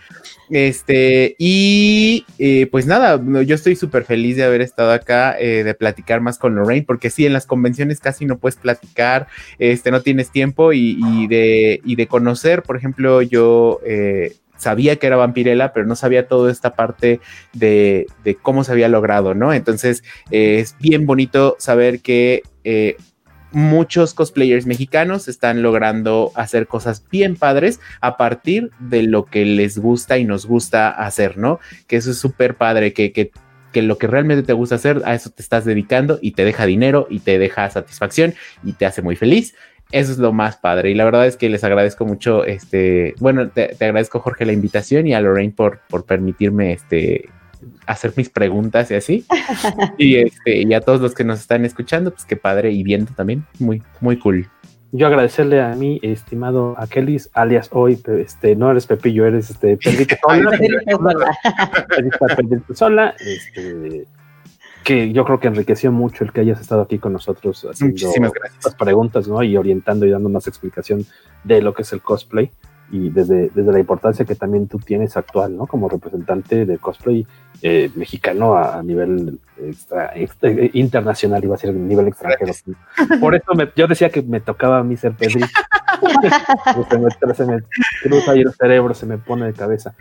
[SPEAKER 7] Este, y eh, pues nada, yo estoy súper feliz de haber estado acá, eh, de platicar más con Lorraine, porque sí, en las convenciones casi no puedes platicar, este, no tienes tiempo y, de, y de conocer, por ejemplo, yo... Eh, sabía que era vampirela, pero no sabía toda esta parte de, de cómo se había logrado, ¿no? Entonces es bien bonito saber que muchos cosplayers mexicanos están logrando hacer cosas bien padres a partir de lo que les gusta y nos gusta hacer, ¿no? Que eso es súper padre, que, que, que, lo que realmente te gusta hacer, a eso te estás dedicando y te deja dinero y te deja satisfacción y te hace muy feliz. Eso es lo más padre. Y la verdad es que les agradezco mucho, este, bueno, te, agradezco Jorge la invitación y a Lorraine por, por permitirme este, hacer mis preguntas y así. *laughs* y, este, y a todos los que nos están escuchando, pues qué padre y viendo también, muy, muy cool.
[SPEAKER 6] Yo agradecerle a mi estimado Akelis, alias hoy, este, no eres Pepillo, eres este Pedrito *laughs* Sola. este, que yo creo que enriqueció mucho el que hayas estado aquí con nosotros haciendo
[SPEAKER 7] Muchísimas gracias.
[SPEAKER 6] las preguntas, ¿no? Y orientando y dando más explicación de lo que es el cosplay y desde, desde la importancia que también tú tienes actual, ¿no? Como representante de cosplay eh, mexicano a, a nivel extra, extra, internacional, iba a ser a nivel extranjero. Por eso me, yo decía que me tocaba a mí ser Pedrito. *laughs* se, me, se me cruza y el cerebro se me pone de cabeza.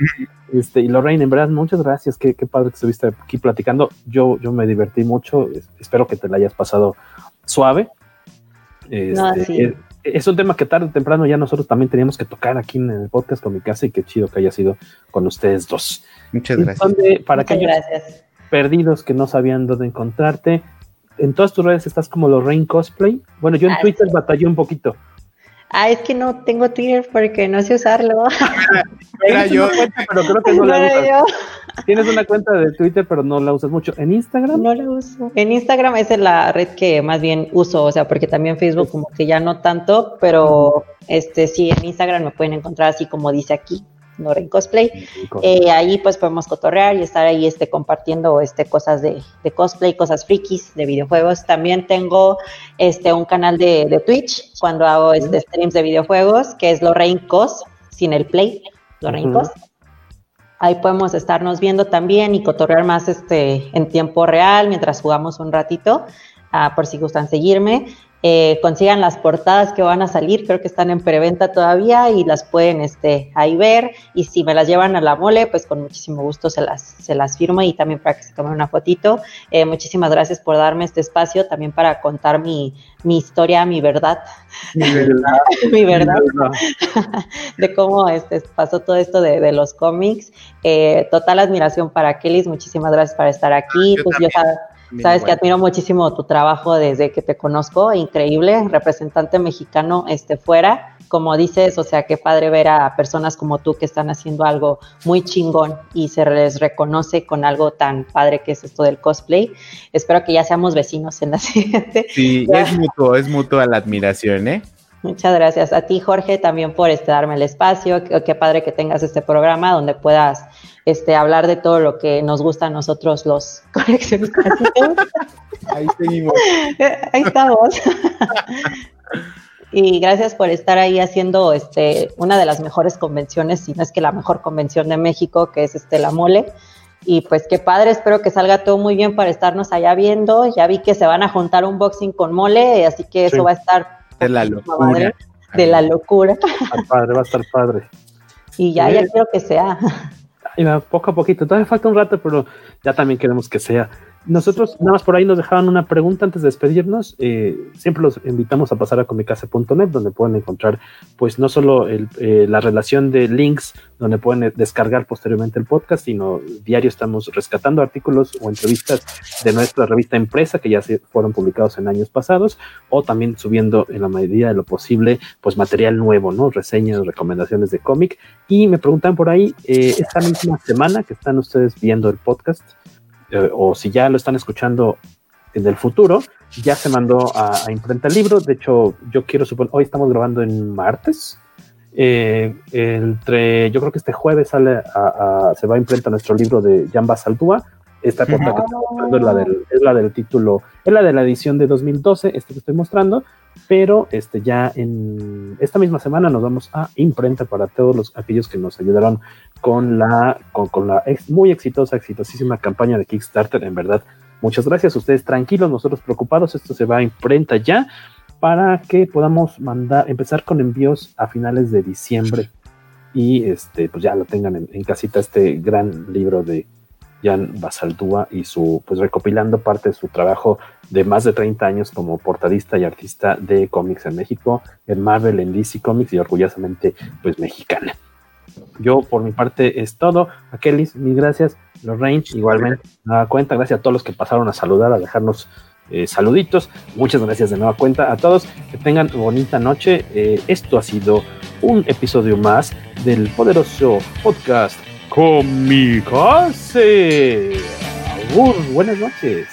[SPEAKER 6] Este, y Lorraine, en verdad, muchas gracias. Qué, qué padre que estuviste aquí platicando. Yo, yo me divertí mucho. Espero que te la hayas pasado suave. Este,
[SPEAKER 8] no, sí
[SPEAKER 6] es un tema que tarde o temprano ya nosotros también teníamos que tocar aquí en el podcast con mi casa y qué chido que haya sido con ustedes dos.
[SPEAKER 7] Muchas gracias.
[SPEAKER 6] Donde, para
[SPEAKER 8] Muchas
[SPEAKER 6] aquellos
[SPEAKER 8] gracias.
[SPEAKER 6] perdidos que no sabían dónde encontrarte, en todas tus redes estás como Lorraine Cosplay. Bueno, yo en
[SPEAKER 8] Ah,
[SPEAKER 6] Twitter
[SPEAKER 8] sí.
[SPEAKER 6] batallé un poquito.
[SPEAKER 8] Ah, es que no tengo Twitter porque no sé usarlo. *laughs*
[SPEAKER 7] Era
[SPEAKER 6] Tienes
[SPEAKER 7] yo.
[SPEAKER 6] una *laughs* cuenta, pero creo que no la
[SPEAKER 8] No
[SPEAKER 6] usas.
[SPEAKER 8] yo.
[SPEAKER 6] Tienes una cuenta de Twitter, pero no la usas mucho. En Instagram,
[SPEAKER 8] No lo uso. En Instagram es la red que más bien uso, o sea, porque también Facebook como que ya no tanto, pero este sí, en Instagram me pueden encontrar así como dice aquí, Loren Cosplay. Eh, ahí pues podemos cotorrear y estar ahí este, compartiendo este, cosas de, de cosplay, cosas frikis, de videojuegos. También tengo este, un canal de, de Twitch cuando hago este, streams de videojuegos, que es Lorraine Cos, sin el play, Lorraine
[SPEAKER 6] Ujú.
[SPEAKER 8] Cos. Ahí podemos estarnos viendo también y cotorrear más este, en tiempo real mientras jugamos un ratito, ah, por si gustan seguirme. Eh, consigan las portadas que van a salir, creo que están en preventa todavía y las pueden este, ahí ver. Y si me las llevan a la mole, pues con muchísimo gusto se las, se las firmo y también para que se tomen una fotito. Eh, muchísimas gracias por darme este espacio también para contar mi, mi historia, mi verdad,
[SPEAKER 6] Mi verdad. *laughs*
[SPEAKER 8] mi verdad *laughs* de cómo este, pasó todo esto de, de los cómics. Eh, total admiración para Kelly, muchísimas gracias por estar aquí.
[SPEAKER 7] Yo
[SPEAKER 8] pues yo sabes que admiro muchísimo tu trabajo desde que te conozco, increíble, representante mexicano este, fuera. Como dices, o sea, qué padre ver a personas como tú que están haciendo algo muy chingón y se les reconoce con algo tan padre que es esto del cosplay. Espero que ya seamos vecinos en la *laughs* siguiente.
[SPEAKER 7] Sí,
[SPEAKER 8] Ya.
[SPEAKER 7] es mutuo, es mutua la admiración, ¿eh?
[SPEAKER 8] Muchas gracias a ti, Jorge, también por este, darme el espacio. Qué, qué padre que tengas este programa donde puedas este, hablar de todo lo que nos gusta a nosotros los *laughs* coleccionistas.
[SPEAKER 7] Ahí seguimos.
[SPEAKER 8] Ahí estamos. y gracias por estar ahí haciendo este, una de las mejores convenciones, si no es que la mejor convención de México, que es este, la mole. Y pues qué padre, espero que salga todo muy bien para estarnos allá viendo. Ya vi que se van a juntar un boxing con mole, así que eso va a estar
[SPEAKER 7] De la locura.
[SPEAKER 8] madre, de la locura.
[SPEAKER 6] Va a estar padre, va a estar padre.
[SPEAKER 8] Y ya, ya quiero que sea.
[SPEAKER 6] Va, poco a poquito. Todavía falta un rato, pero ya también queremos que sea. Nosotros, nada más por ahí nos dejaban una pregunta antes de despedirnos. Eh, siempre los invitamos a pasar a comicase.net, donde pueden encontrar, pues, no solo el, eh, la relación de links, donde pueden eh, descargar posteriormente el podcast, sino diario estamos rescatando artículos o entrevistas de nuestra revista Empresa, que ya se fueron publicados en años pasados, o también subiendo en la medida de lo posible, pues, material nuevo, ¿no? Reseñas, recomendaciones de cómic. Y me preguntan por ahí, eh, esta misma semana que están ustedes viendo el podcast, eh, o si ya lo están escuchando en el futuro, ya se mandó a, a imprenta el libro. De hecho, yo quiero suponer, hoy estamos grabando en martes. Eh, entre, yo creo que este jueves sale a, a- se va a imprenta nuestro libro de Jamba Saldúa. Esta portada que estoy mostrando es la, del, es la del título, es la de la edición de 2012, este que estoy mostrando, pero este ya en esta misma semana nos vamos a imprenta para todos los aquellos que nos ayudaron con la con, con la ex- muy exitosa, exitosísima campaña de Kickstarter, en verdad. Muchas gracias, ustedes. Tranquilos, nosotros preocupados, esto se va a imprenta ya para que podamos mandar, empezar con envíos a finales de diciembre. Y este, pues ya lo tengan en, en casita este gran libro de Jan Basaldúa y su, pues recopilando parte de su trabajo de más de 30 años como portadista y artista de cómics en México, en Marvel, en DC Comics y orgullosamente pues mexicana. Yo por mi parte es todo. A Kelly, mil gracias. Lorraine, igualmente, nada cuenta. Gracias a todos los que pasaron a saludar, a dejarnos eh, saluditos. Muchas gracias de nueva cuenta a todos. Que tengan bonita noche. Eh, esto ha sido un episodio más del poderoso podcast Comicase. Buenas noches.